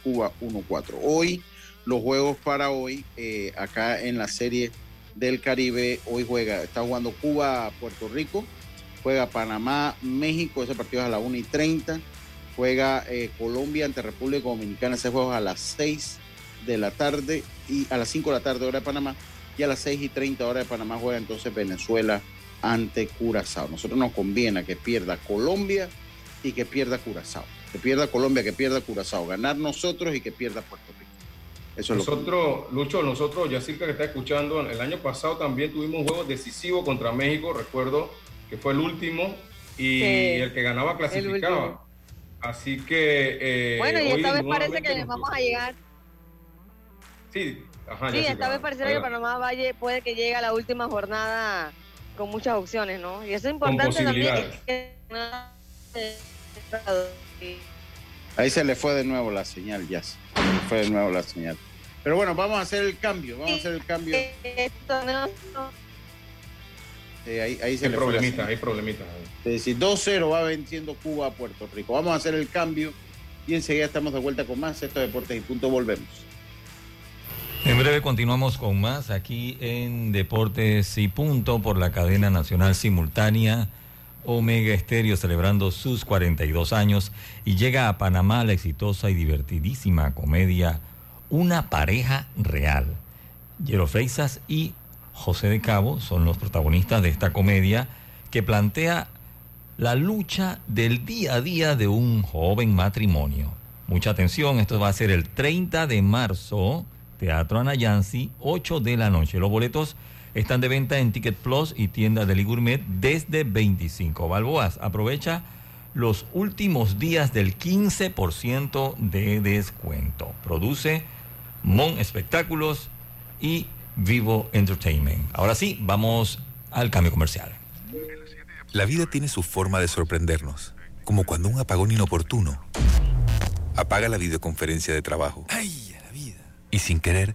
Cuba 1-4. Hoy, los juegos para hoy, eh, acá en la serie del Caribe, hoy juega, está jugando Cuba, Puerto Rico, juega Panamá, México, ese partido es a las 1 y 30, juega eh, Colombia ante República Dominicana, ese juego es a las 6 de la tarde y a las 5 de la tarde hora de Panamá y a las 6 y 30 hora de Panamá juega entonces Venezuela ante Curazao. Nosotros nos conviene que pierda Colombia y que pierda Curazao. Que pierda Colombia, que pierda Curazao. Ganar nosotros y que pierda Puerto Rico. Eso es lo que... Nosotros, Lucho, nosotros, Yacirca que está escuchando, el año pasado también tuvimos un juego decisivo contra México, recuerdo que fue el último y Sí, el que ganaba clasificaba. Así que. eh, bueno, y hoy esta vez parece que nos- vamos a llegar. Sí, ajá, Sí, esta vez parece que. Panamá Valle puede que llegue a la última jornada con muchas opciones, ¿no? Y eso es importante también. que- Ahí se le fue de nuevo la señal, ya. Se le fue de nuevo la señal. Pero bueno, vamos a hacer el cambio. Vamos a hacer el cambio. Esto no- Eh, ahí, ahí se Hay le señal. hay problemitas. Es decir, 2-0 va venciendo Cuba a Puerto Rico. Vamos a hacer el cambio y enseguida estamos de vuelta con más. Esto es Deportes y Punto. Volvemos. En breve continuamos con más aquí en Deportes y Punto por la cadena nacional simultánea Omega Estéreo celebrando sus 42 años y llega a Panamá la exitosa y divertidísima comedia Una pareja real. Yero Freixas y José de Cabo son los protagonistas de esta comedia que plantea la lucha del día a día de un joven matrimonio. Mucha atención, esto va a ser el 30 de marzo, Teatro Anayansi, 8 de la noche. Los boletos Están de venta en Ticket Plus y tiendas de Gourmet desde 25 balboas. Aprovecha los últimos días del 15% de descuento. Produce Mon Espectáculos y Vivo Entertainment. Ahora sí, vamos al cambio comercial. La vida tiene su forma de sorprendernos, como cuando un apagón inoportuno apaga la videoconferencia de trabajo. ¡Ay, a la vida! Y sin querer,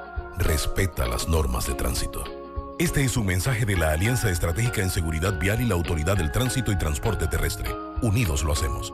Respeta las normas de tránsito. Este es un mensaje de la Alianza Estratégica en Seguridad Vial y la Autoridad del Tránsito y Transporte Terrestre. Unidos lo hacemos.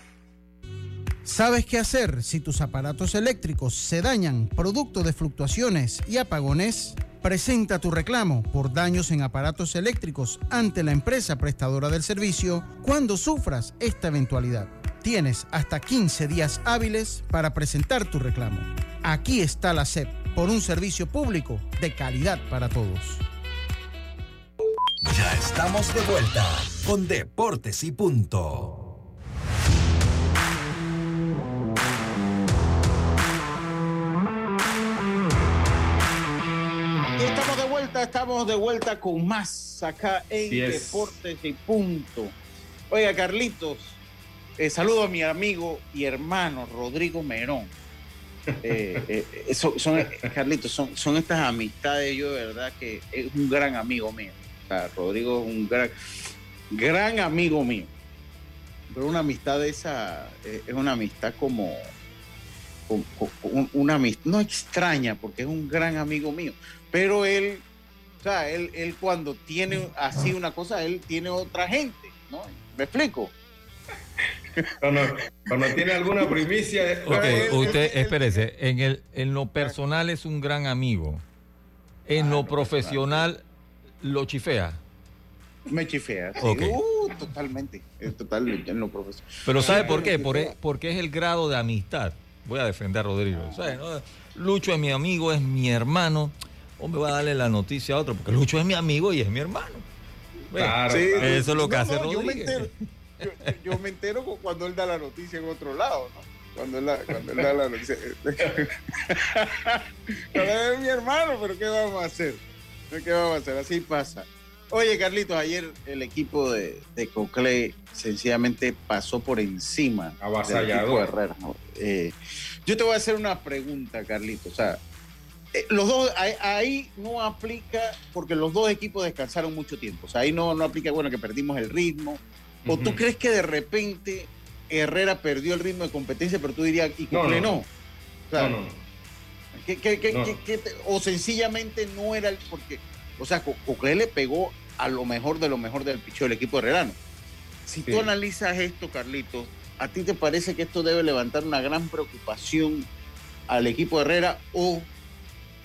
¿Sabes qué hacer si tus aparatos eléctricos se dañan producto de fluctuaciones y apagones? Presenta tu reclamo por daños en aparatos eléctricos ante la empresa prestadora del servicio cuando sufras esta eventualidad. Tienes hasta 15 días hábiles para presentar tu reclamo. Aquí está la SEP por un servicio público de calidad para todos. Ya estamos de vuelta con Deportes y Punto. Vuelta, estamos de vuelta con más acá en. Deportes y Punto. Oiga, Carlitos, eh, saludo a mi amigo y hermano Rodrigo Merón. Eh, <laughs> eh, eh, son, son- Carlitos, son, son estas amistades, yo de verdad que es un gran amigo mío. O sea, Rodrigo es un gran, gran amigo mío. Pero una amistad de esa es una amistad como una amistad, no extraña, porque es un gran amigo mío. Pero él, o sea, él, él cuando tiene así una cosa, él tiene otra gente, ¿no? ¿Me explico? Cuando, cuando tiene alguna primicia. Ok, usted, espérese, en, el, en lo personal es un gran amigo. En lo profesional lo chifea. Me chifea. sí. Ok. Uh, totalmente. Es total en lo profesional. Pero ¿sabe por qué? Por- e, porque es el grado de amistad. Voy a defender a Rodrigo. ¿sabe, no? Lucho es mi amigo, es mi hermano. Hombre, voy a darle la noticia a otro, porque Lucho es mi amigo y es mi hermano. Claro, Sí, claro. Eso es lo que no, hace no, yo me Rodríguez. entero. Yo, me entero cu- cuando él da la noticia en otro lado, ¿no? Cuando él, la- cuando él da la noticia. <laughs> Cuando él es mi hermano, pero ¿qué vamos a hacer? ¿Qué vamos a hacer? Así pasa. Oye, Carlitos, ayer el equipo de, de Cocle sencillamente pasó por encima del equipo de Herrera. ¿no? Eh, yo te voy a hacer una pregunta, Carlitos. O sea, eh, los dos, ahí, ahí no aplica porque los dos equipos descansaron mucho tiempo. O sea, ahí no, no aplica, bueno, que perdimos el ritmo. ¿O tú crees que de repente Herrera perdió el ritmo de competencia, pero tú dirías, y Cocle no, no? no. O sea, No, no, no. ¿qué- qué- qué- No. qué- qué te- o sencillamente no era el. Porque, o sea, Co- Cocle le pegó a lo mejor de lo mejor del picheo del equipo herrerano. Si Sí. tú analizas esto, Carlitos, ¿a ti te parece que esto debe levantar una gran preocupación al equipo Herrera o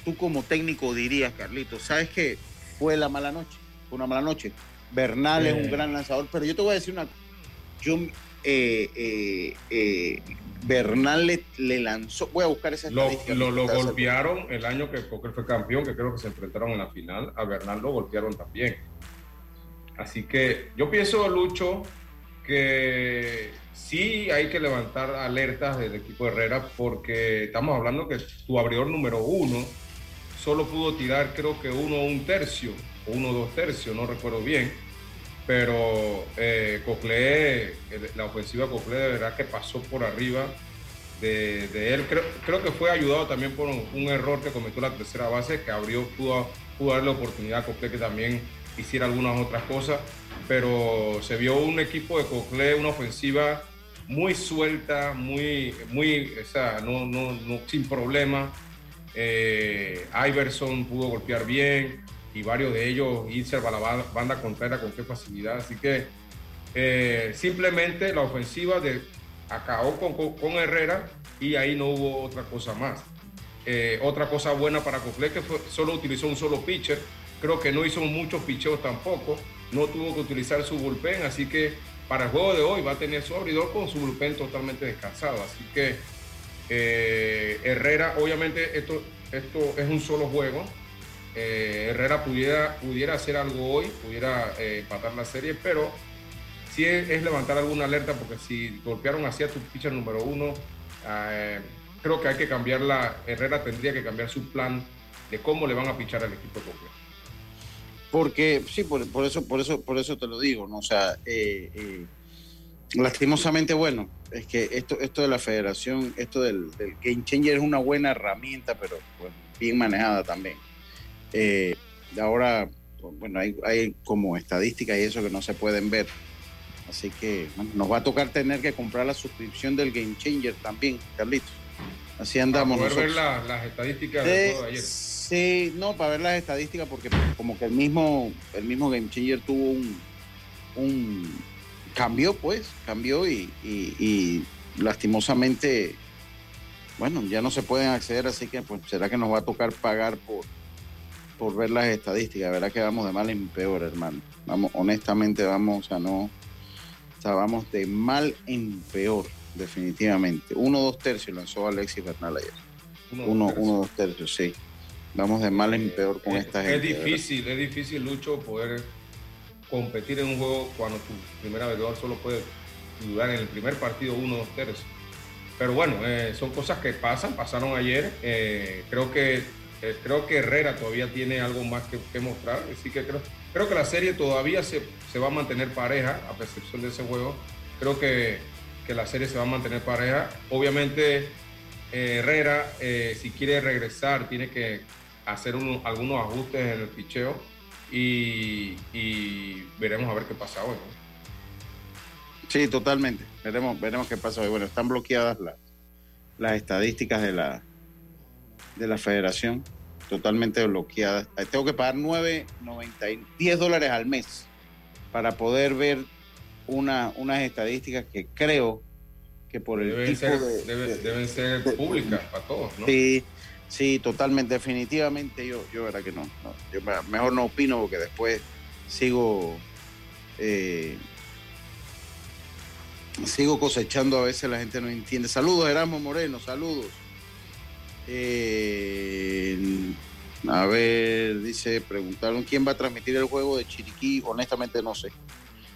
tú como técnico dirías, Carlito? ¿Sabes que fue la mala noche? Fue una mala noche. Bernal es Eh. un gran lanzador, pero yo te voy a decir una cosa. Yo, eh, eh, eh, Bernal le, le lanzó, voy a buscar esa Lo, lo, hacer- golpearon el año que Cocker fue campeón, que creo que se enfrentaron en la final. A Bernal lo golpearon también. Así que yo pienso, Lucho, que sí hay que levantar alertas del equipo Herrera porque estamos hablando que tu abridor número uno solo pudo tirar creo que uno o un tercio, o uno dos tercios, no recuerdo bien. Pero eh, la ofensiva Coclé de verdad que pasó por arriba de, él. Creo, creo que fue ayudado también por un, un error que cometió la tercera base, que abrió, pudo, pudo darle oportunidad a Coclé que también hiciera algunas otras cosas. Pero se vio un equipo de Coclé, una ofensiva muy suelta, muy, muy, o sea, no, no, no, sin problema. Eh, Iverson pudo golpear bien y varios de ellos irse a la ba- banda con qué facilidad. Así que eh, simplemente la ofensiva de, acabó con, con- Herrera y ahí no hubo otra cosa más. Eh, otra cosa buena para Coclé que fue- solo utilizó un solo pitcher. Creo que no hizo muchos picheos tampoco. No tuvo que utilizar su bullpen, así que para el juego de hoy va a tener su abridor con su bullpen totalmente descansado. Así que eh, Herrera, obviamente esto, esto es un solo juego. Eh, Herrera pudiera, pudiera hacer algo hoy, pudiera eh, empatar la serie, pero sí es, levantar alguna alerta porque si golpearon así a tu pitcher número uno, eh, creo que hay que cambiar la. Herrera tendría que cambiar su plan de cómo le van a pichar al equipo completo. Porque, sí, por, por eso, por eso, por eso te lo digo, ¿no? O sea, eh, lastimosamente, bueno, es que esto, esto de la federación, esto del, del Game Changer es una buena herramienta, pero bueno, bien manejada también. Eh, ahora, bueno, hay, hay como estadísticas y eso que no se pueden ver. Así que bueno, nos va a tocar tener que comprar la suscripción del Game Changer también, Carlitos. Así andamos Para poder nosotros. ver la- las estadísticas de ayer. sí, no, para ver las estadísticas, porque como que el mismo, el mismo Game Changer tuvo un, un cambió, pues, cambió y, y- y lastimosamente, bueno, ya no se pueden acceder, así que pues será que nos va a tocar pagar por, por ver las estadísticas, verá que vamos de mal en peor, hermano. Vamos, honestamente vamos a no, o sea, vamos de mal en peor, definitivamente. Uno, dos tercios lanzó Alexis Bernal ayer. Uno, Uno, dos tercios. uno, dos tercios, sí. Vamos de mal en peor con esta Es gente. ¿verdad? difícil, es difícil, Lucho, poder competir en un juego cuando tu primer abridor solo puede durar en el primer partido uno o dos tercios. Pero bueno, eh, son cosas que pasan, pasaron ayer. Eh, creo que eh, creo que Herrera todavía tiene algo más que, que mostrar. Así que creo, creo que la serie todavía se, se va a mantener pareja, a percepción de ese juego. Creo que, que la serie se va a mantener pareja. Obviamente, eh, Herrera, eh, si quiere regresar, tiene que hacer uno- algunos ajustes en el picheo y, y veremos a ver qué pasa hoy. ¿no? Sí, totalmente. Veremos, veremos qué pasa hoy. Bueno, están bloqueadas las, las estadísticas de la, de la federación, totalmente bloqueadas. Eh, Tengo que pagar 9.90 y 10 dólares al mes para poder ver una, unas estadísticas que creo que por el Deben tipo ser, de, debe- de- deben ser de- públicas para todos, ¿no? Sí, sí, totalmente, definitivamente yo, yo verá que no, yo me- mejor no opino porque después sigo eh, sigo cosechando a veces la gente no entiende. Saludos Erasmo Moreno, saludos. Eh, a ver, dice, preguntaron quién va a transmitir el juego de Chiriquí, honestamente no sé.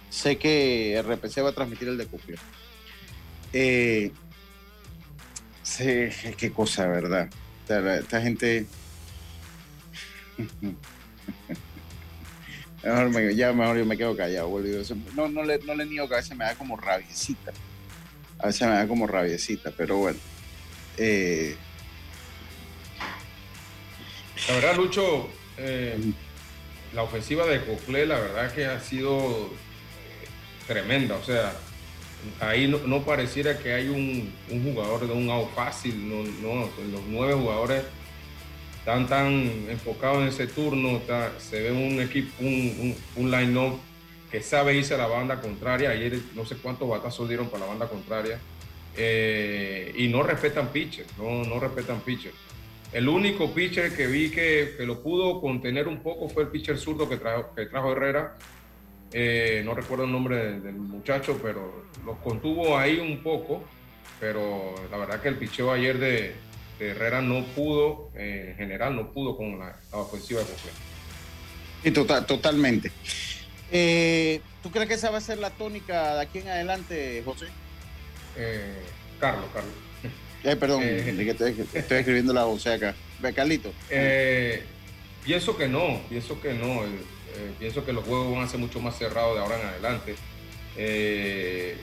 Sé que RPC va a transmitir el de Copia. Eh, Sí, qué cosa, ¿verdad? Esta, gente. <laughs> Ya mejor yo me quedo callado, boludo. No, no le, no le niego que a veces me da como rabiecita. A veces me da como rabiecita, pero bueno. Eh, La verdad, Lucho, eh, la ofensiva de Coclé, la verdad que ha sido eh, tremenda. O sea, ahí no, no pareciera que hay un, un jugador de un out fácil. No, no, los nueve jugadores están tan enfocados en ese turno. está- se ve un equipo, un, un, un line-up que sabe irse a la banda contraria. Ayer no sé cuántos batazos dieron para la banda contraria. Eh, y no respetan pitchers, no, no respetan pitchers. El único pitcher que vi que, que lo pudo contener un poco fue el pitcher zurdo que trajo, que trajo Herrera. Eh, no recuerdo el nombre del, del muchacho, pero los contuvo ahí un poco. Pero la verdad que el picheo ayer de, de Herrera no pudo, eh, en general, no pudo con la, la ofensiva de Coclé. Sí, total, totalmente. Eh, ¿Tú crees que esa va a ser la tónica de aquí en adelante, José? Eh, Carlos, Carlos. <laughs> Eh, perdón, Eh, que estoy, estoy escribiendo la José acá. Ve, Carlito. Eh, pienso que no, pienso que no. Eh, pienso que los juegos van a ser mucho más cerrados de ahora en adelante. Eh,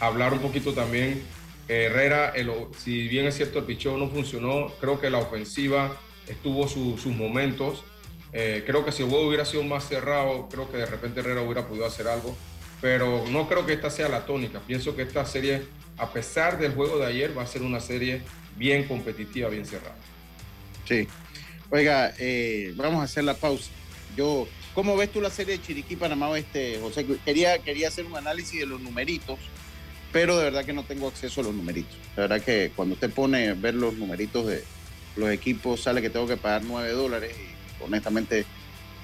hablar un poquito también. eh, Herrera, si bien es cierto el picheo no funcionó, creo que la ofensiva estuvo su- sus momentos. Creo que si el juego hubiera sido más cerrado, creo que de repente Herrera hubiera podido hacer algo. Pero no creo que esta sea la tónica. Pienso que esta serie, a pesar del juego de ayer, va a ser una serie bien competitiva, bien cerrada. Sí. Oiga, vamos a hacer la pausa. Yo, ¿cómo ves tú la serie de Chiriquí Panamá Oeste, José? Quería, quería hacer un análisis de los numeritos, pero de verdad que no tengo acceso a los numeritos. De verdad que cuando usted pone ver los numeritos de los equipos, sale que tengo que pagar 9 dólares y honestamente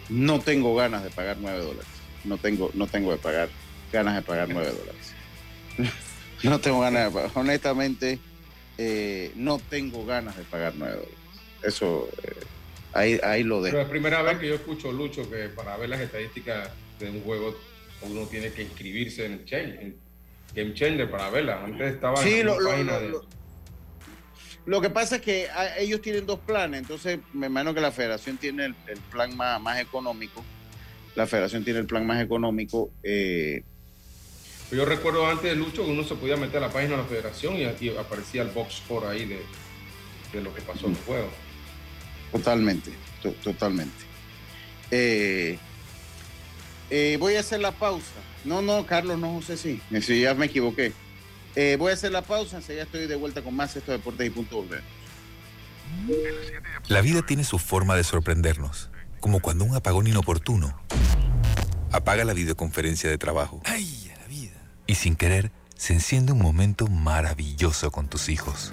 no tengo ganas de pagar 9 dólares. No tengo, no tengo de pagar, ganas de pagar 9 dólares. <laughs> no tengo ganas de pagar. Honestamente, eh, no tengo ganas de pagar 9 dólares. Eso, eh, ahí, ahí lo Pero dejo. es la primera vez que yo escucho, Lucho, que para ver las estadísticas de un juego uno tiene que inscribirse en el change, en Game Changer para verla. Antes estaba Sí, en la lo- lo- página lo- de... lo- Lo que pasa es que ah, ellos tienen dos planes, entonces me imagino que la federación tiene el, el plan más, más económico. La federación tiene el plan más económico. eh, Yo recuerdo antes de Lucho que uno se podía meter a la página de la federación y, y aparecía el box score ahí de, de lo que pasó en el juego. Totalmente, to- totalmente. Eh, eh, voy a hacer la pausa. No, no, Carlos, no, José, sí. Sí, ya me equivoqué. Eh, voy a hacer la pausa, enseguida estoy de vuelta con más estos deportes y punto volver. La vida tiene su forma de sorprendernos, como cuando un apagón inoportuno apaga la videoconferencia de trabajo. ¡Ay, a la vida! Y sin querer, se enciende un momento maravilloso con tus hijos.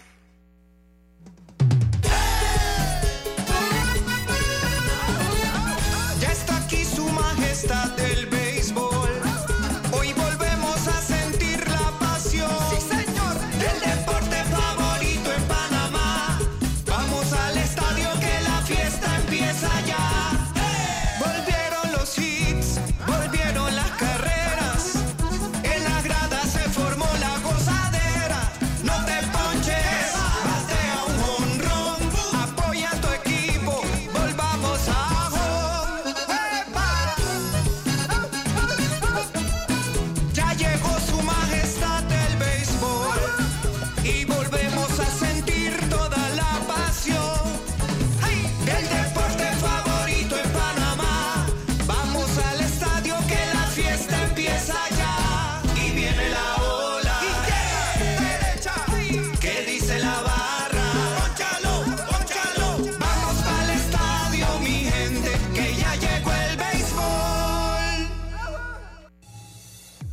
Majestad del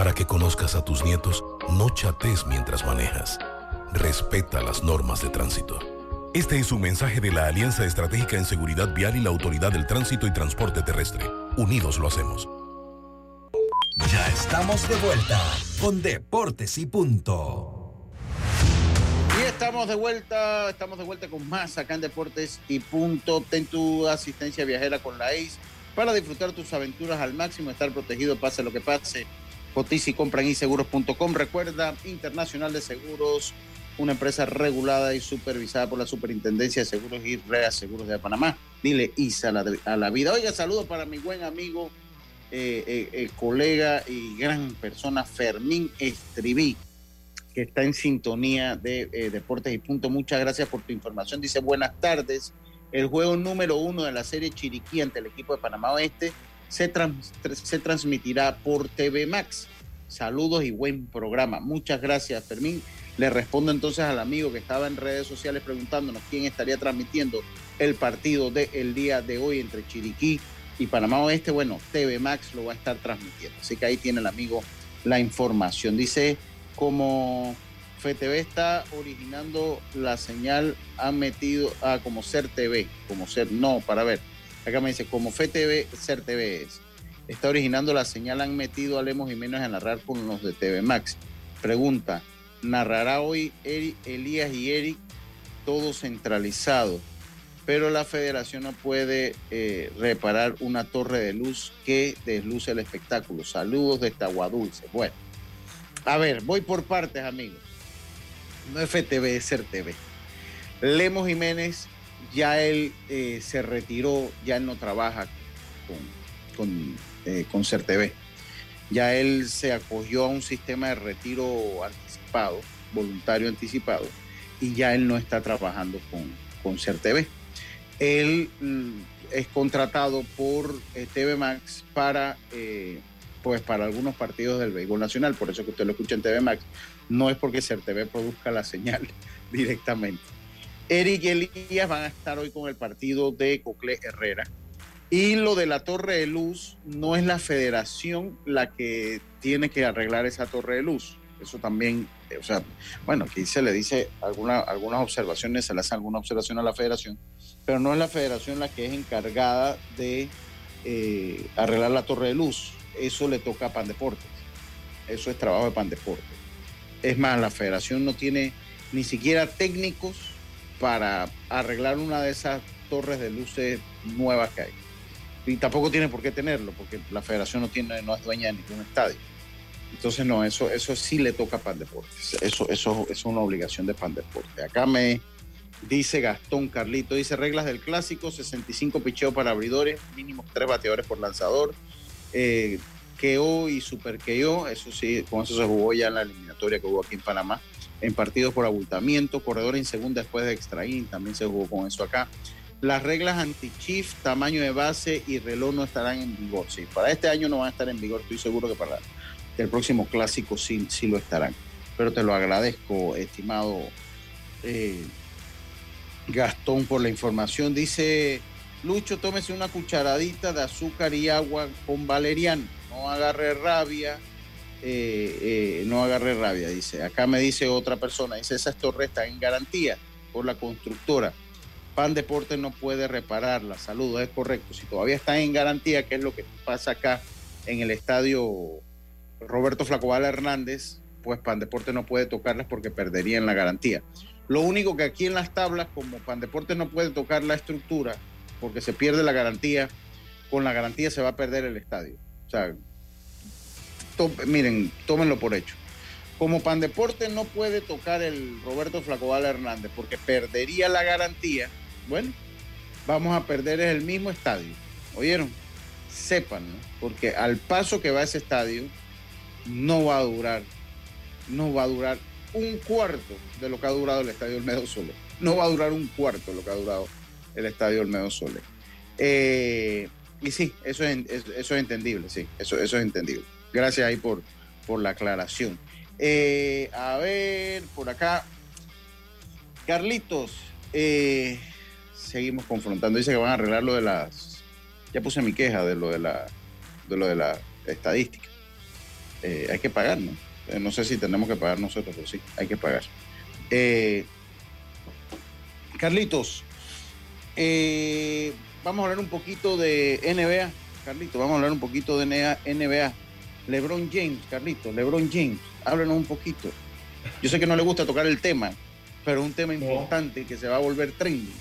Para que conozcas a tus nietos, no chates mientras manejas. Respeta las normas de tránsito. Este es un mensaje de la Alianza Estratégica en Seguridad Vial y la Autoridad del Tránsito y Transporte Terrestre. Unidos lo hacemos. Ya estamos de vuelta con Deportes y Punto. Y estamos de vuelta, estamos de vuelta con más acá en Deportes y Punto. Ten tu asistencia viajera con la ACE para disfrutar tus aventuras al máximo, estar protegido pase lo que pase. Cotiza compra. Recuerda, Internacional de Seguros, una empresa regulada y supervisada por la Superintendencia de Seguros y Reaseguros de Panamá. Dile ISA a la, a la vida. Oiga, saludo para mi buen amigo, eh, eh, eh, colega y gran persona, Fermín Estribí, que está en sintonía de eh, Deportes y Punto. Muchas gracias por tu información. Dice, buenas tardes. El juego número uno de la serie Chiriquí ante el equipo de Panamá Oeste se, trans- tr- se transmitirá por TV Max. Saludos y buen programa. Muchas gracias, Fermín. Le respondo entonces al amigo que estaba en redes sociales preguntándonos quién estaría transmitiendo el partido del día de hoy entre Chiriquí y Panamá Oeste. Bueno, TV Max lo va a estar transmitiendo. Así que ahí tiene el amigo la información. Dice, como FTV está originando la señal, han metido a como Ser TV, como Ser, no, para ver. Acá me dice, como FTV, Ser TV es. Está originando la señal, han metido a Lemos Jiménez a narrar con los de TV Max. Pregunta, ¿narrará hoy Elías y Eric todo centralizado? Pero la federación no puede eh, reparar una torre de luz que desluce el espectáculo. Saludos de Tahuadulce. Bueno, a ver, voy por partes, amigos. No FTV, es Ser TV. Lemos Jiménez, ya él eh, se retiró, ya él no trabaja con, con, eh, con Ser TV. Ya él se acogió a un sistema de retiro anticipado, voluntario anticipado, y ya él no está trabajando con, con Ser TV. Él mm, es contratado por eh, TV Max para, pues para algunos partidos del béisbol nacional, por eso que usted lo escucha en TV Max. No es porque Ser TV produzca la señal <laughs> directamente. Eric Elías van a estar hoy con el partido de Cocle Herrera. Y lo de la torre de luz, no es la federación la que tiene que arreglar esa torre de luz. Eso también, eh, o sea, bueno, aquí se le dice alguna, algunas observaciones, se le hace alguna observación a la federación, pero no es la federación la que es encargada de eh, arreglar la torre de luz. Eso le toca a Pan Deportes. Eso es trabajo de Pan Deportes. Es más, la federación no tiene ni siquiera técnicos para arreglar una de esas torres de luces nuevas que hay. Y tampoco tiene por qué tenerlo, porque la federación no, tiene, no es dueña de ningún estadio. Entonces, no, eso, eso sí le toca a Pan. Eso, eso, es una obligación de Pan Deportes. Acá me dice Gastón Carlito, dice reglas del clásico, 65 picheos para abridores, mínimo tres bateadores por lanzador. Eh, y Super KO, eso sí, con eso se jugó ya en la eliminatoria que hubo aquí en Panamá. En partidos por abultamiento, corredor en segunda después de extra inning, también se jugó con eso acá. Las reglas anti-chief, tamaño de base y reloj no estarán en vigor. Sí, para este año no van a estar en vigor, estoy seguro que para el próximo clásico sí, sí lo estarán. Pero te lo agradezco, estimado eh, Gastón, por la información. Dice Lucho, tómese una cucharadita de azúcar y agua con valeriano. No agarre rabia. Eh, eh, no agarre rabia, dice. Acá me dice otra persona, dice, esas torres están en garantía por la constructora. Pan Deporte no puede repararla. Saludos, es correcto. Si todavía están en garantía, que es lo que pasa acá en el estadio Roberto Flacobala Hernández, pues Pan Deporte no puede tocarlas porque perderían la garantía. Lo único que aquí en las tablas, como Pan Deporte no puede tocar la estructura, porque se pierde la garantía, con la garantía se va a perder el estadio. O sea, miren, tómenlo por hecho. Como Pandeporte no puede tocar el Roberto Flacobal Hernández porque perdería la garantía, bueno, vamos a perder el mismo estadio. ¿Oyeron? Sepan, ¿no? porque al paso que va ese estadio, no va a durar, no va a durar un cuarto de lo que ha durado el estadio Olmedo Sole. No va a durar un cuarto de lo que ha durado el estadio Olmedo Sole. Eh, y sí, eso es, es- eso es entendible, sí, eso, eso es entendible. Gracias ahí por, por la aclaración. Eh, a ver, por acá, Carlitos, eh, seguimos confrontando. Dice que van a arreglar lo de las. Ya puse mi queja de lo de la, de lo de la estadística. Eh, hay que pagar, ¿no? No sé si tenemos que pagar nosotros, pero sí, hay que pagar. Carlitos, vamos a hablar un poquito de NBA. Carlitos, vamos a hablar un poquito de NBA. LeBron James, Carlitos, LeBron James, háblanos un poquito. Yo sé que no le gusta tocar el tema, pero es un tema importante que se va a volver trending.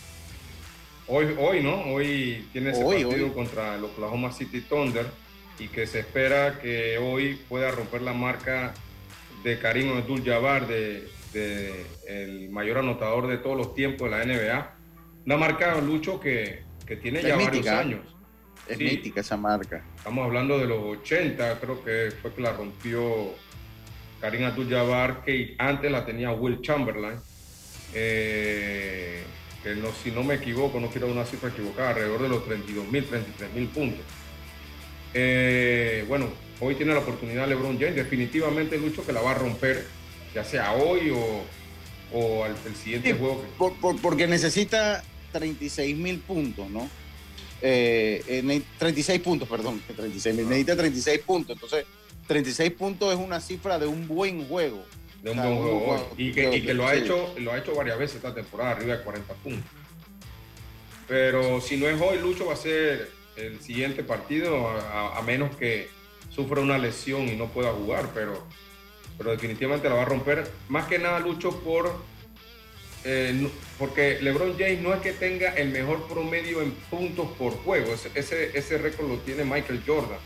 Hoy, hoy ¿no? Hoy tiene ese Hoy, partido hoy. contra el Oklahoma City Thunder y que se espera que hoy pueda romper la marca de Karim Abdul-Jabbar, de, de el mayor anotador de todos los tiempos de la NBA. Una marca, Lucho, que, que tiene ya varios mítica, ¿eh? años. Es Sí. mítica esa marca. Estamos hablando de los 80, creo que fue que la rompió Karim Abdul-Jabbar, que antes la tenía Will Chamberlain. Eh, que no, si no me equivoco, no quiero una cifra equivocada, alrededor de los 32 mil, 33 mil puntos. Eh, bueno, hoy tiene la oportunidad LeBron James, definitivamente Lucho que la va a romper, ya sea hoy o, o al el siguiente juego. que- Por- por- porque necesita 36 mil puntos, ¿no? Eh, eh, ne- 36 puntos, perdón, que 36 mil. Necesita 36 puntos. Entonces, 36 puntos es una cifra de un buen juego. de un O sea, buen juego juego- Y que, y que lo, ha sí. hecho, lo ha hecho varias veces esta temporada, arriba de 40 puntos. Pero si no es hoy, Lucho va a ser el siguiente partido, a, a menos que sufra una lesión y no pueda jugar, pero, pero definitivamente la va a romper. Más que nada, Lucho, por, eh, porque LeBron James no es que tenga el mejor promedio en puntos por juego, ese, ese, récord lo tiene Michael Jordan,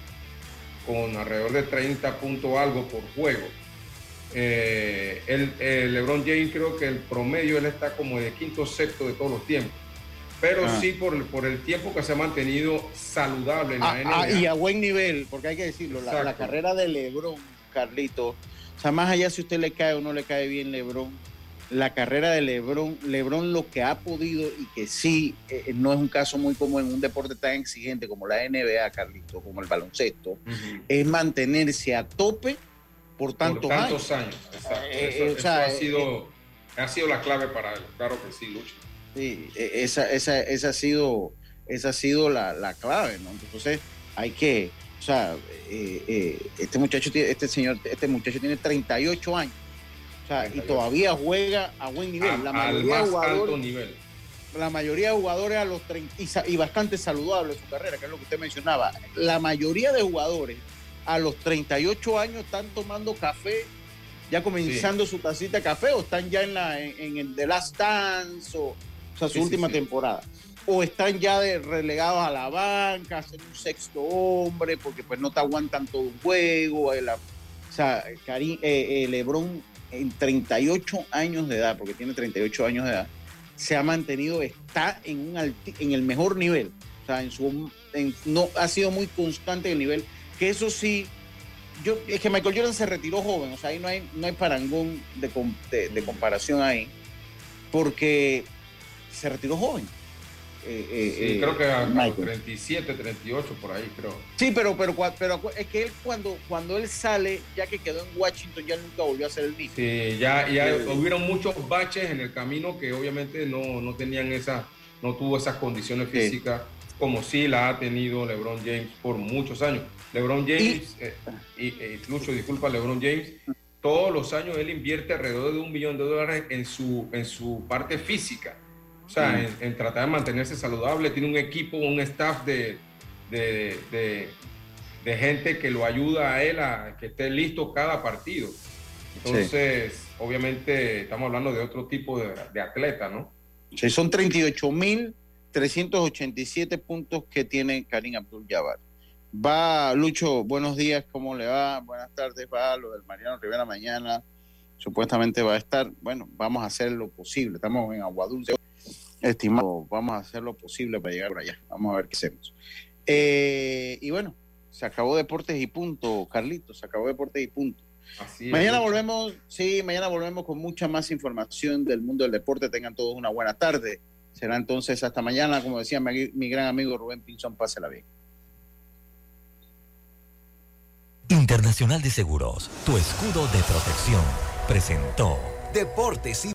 con alrededor de 30 puntos algo por juego. Eh, el, eh, LeBron James creo que el promedio él está como de quinto sexto de todos los tiempos. Pero Ah. sí por, el- por el tiempo que se ha mantenido saludable en la Ah, NBA. ah, y a buen nivel, porque hay que decirlo, la, la carrera de Lebron, Carlito, o sea, más allá si usted le cae o no le cae bien Lebron, la carrera de Lebron, Lebron lo que ha podido y que sí, eh, no es un caso muy común en un deporte tan exigente como la NBA, Carlito, como el baloncesto, es mantenerse a tope por tantos, por tantos años. Eh, Eso- eh, ha, eh, sido, ha sido la clave para él. Claro que sí, Lucho. Sí, esa, esa, esa ha sido, esa ha sido la, la clave, ¿no? Entonces hay que, o sea, eh, eh, este muchacho, este señor, este muchacho tiene 38 años, o sea, y todavía juega a buen nivel. A- la al mayoría de más jugadores, alto nivel. la mayoría de jugadores a los 30 y, y bastante saludable su carrera, que es lo que usted mencionaba. La mayoría de jugadores a los 38 años están tomando café, ya comenzando su tacita de café, o están ya en la en, en el The Last Dance, o, o sea, su sí, última sí. temporada. O están ya de- relegados a la banca, a ser un sexto hombre, porque pues no te aguantan todo un juego. el- o sea, Karim, eh, eh, Lebron en 38 años de edad, porque tiene 38 años de edad, se ha mantenido, está en, un alti- en el mejor nivel. O sea, en su, en- no, ha sido muy constante el nivel. Que eso sí, yo, es que Michael Jordan se retiró joven, o sea, ahí no hay, no hay parangón de, de- de comparación ahí, porque se retiró joven. Eh, eh, Sí, eh, creo que a, a los Michael. 37, 38 por ahí, creo. Sí, pero, pero, pero es que él cuando, cuando él sale, ya que quedó en Washington, ya nunca volvió a ser el mismo. Sí, ya, ya Eh, hubieron muchos baches en el camino que obviamente no, no tenían esa, no tuvo esas condiciones físicas como sí la ha tenido LeBron James por muchos años. LeBron James, eh, y, eh, Lucho, disculpa, LeBron James, todos los años él invierte alrededor de un millón de dólares en su, en su parte física. O sea, en, en tratar de mantenerse saludable. Tiene un equipo, un staff de, de, de- de gente que lo ayuda a él a que esté listo cada partido. Entonces, obviamente, estamos hablando de otro tipo de, atleta, ¿no? Sí, son 38 mil 387 puntos que tiene Karim Abdul Jabbar. Va, Lucho, buenos días, ¿cómo le va? Buenas tardes, va lo del Mariano Rivera mañana. Supuestamente va a estar, bueno, vamos a hacer lo posible. Estamos en Aguadulce, estimado, vamos a hacer lo posible para llegar por allá. Vamos a ver qué hacemos. Eh, y bueno, se acabó Deportes y punto, Carlitos, se acabó Deportes y punto. Así Mañana volvemos, sí, mañana volvemos con mucha más información del mundo del deporte. Tengan todos una buena tarde. Será entonces hasta mañana, como decía mi, mi gran amigo Rubén Pinzón, pásela bien. Internacional de Seguros, tu escudo de protección, presentó Deportes y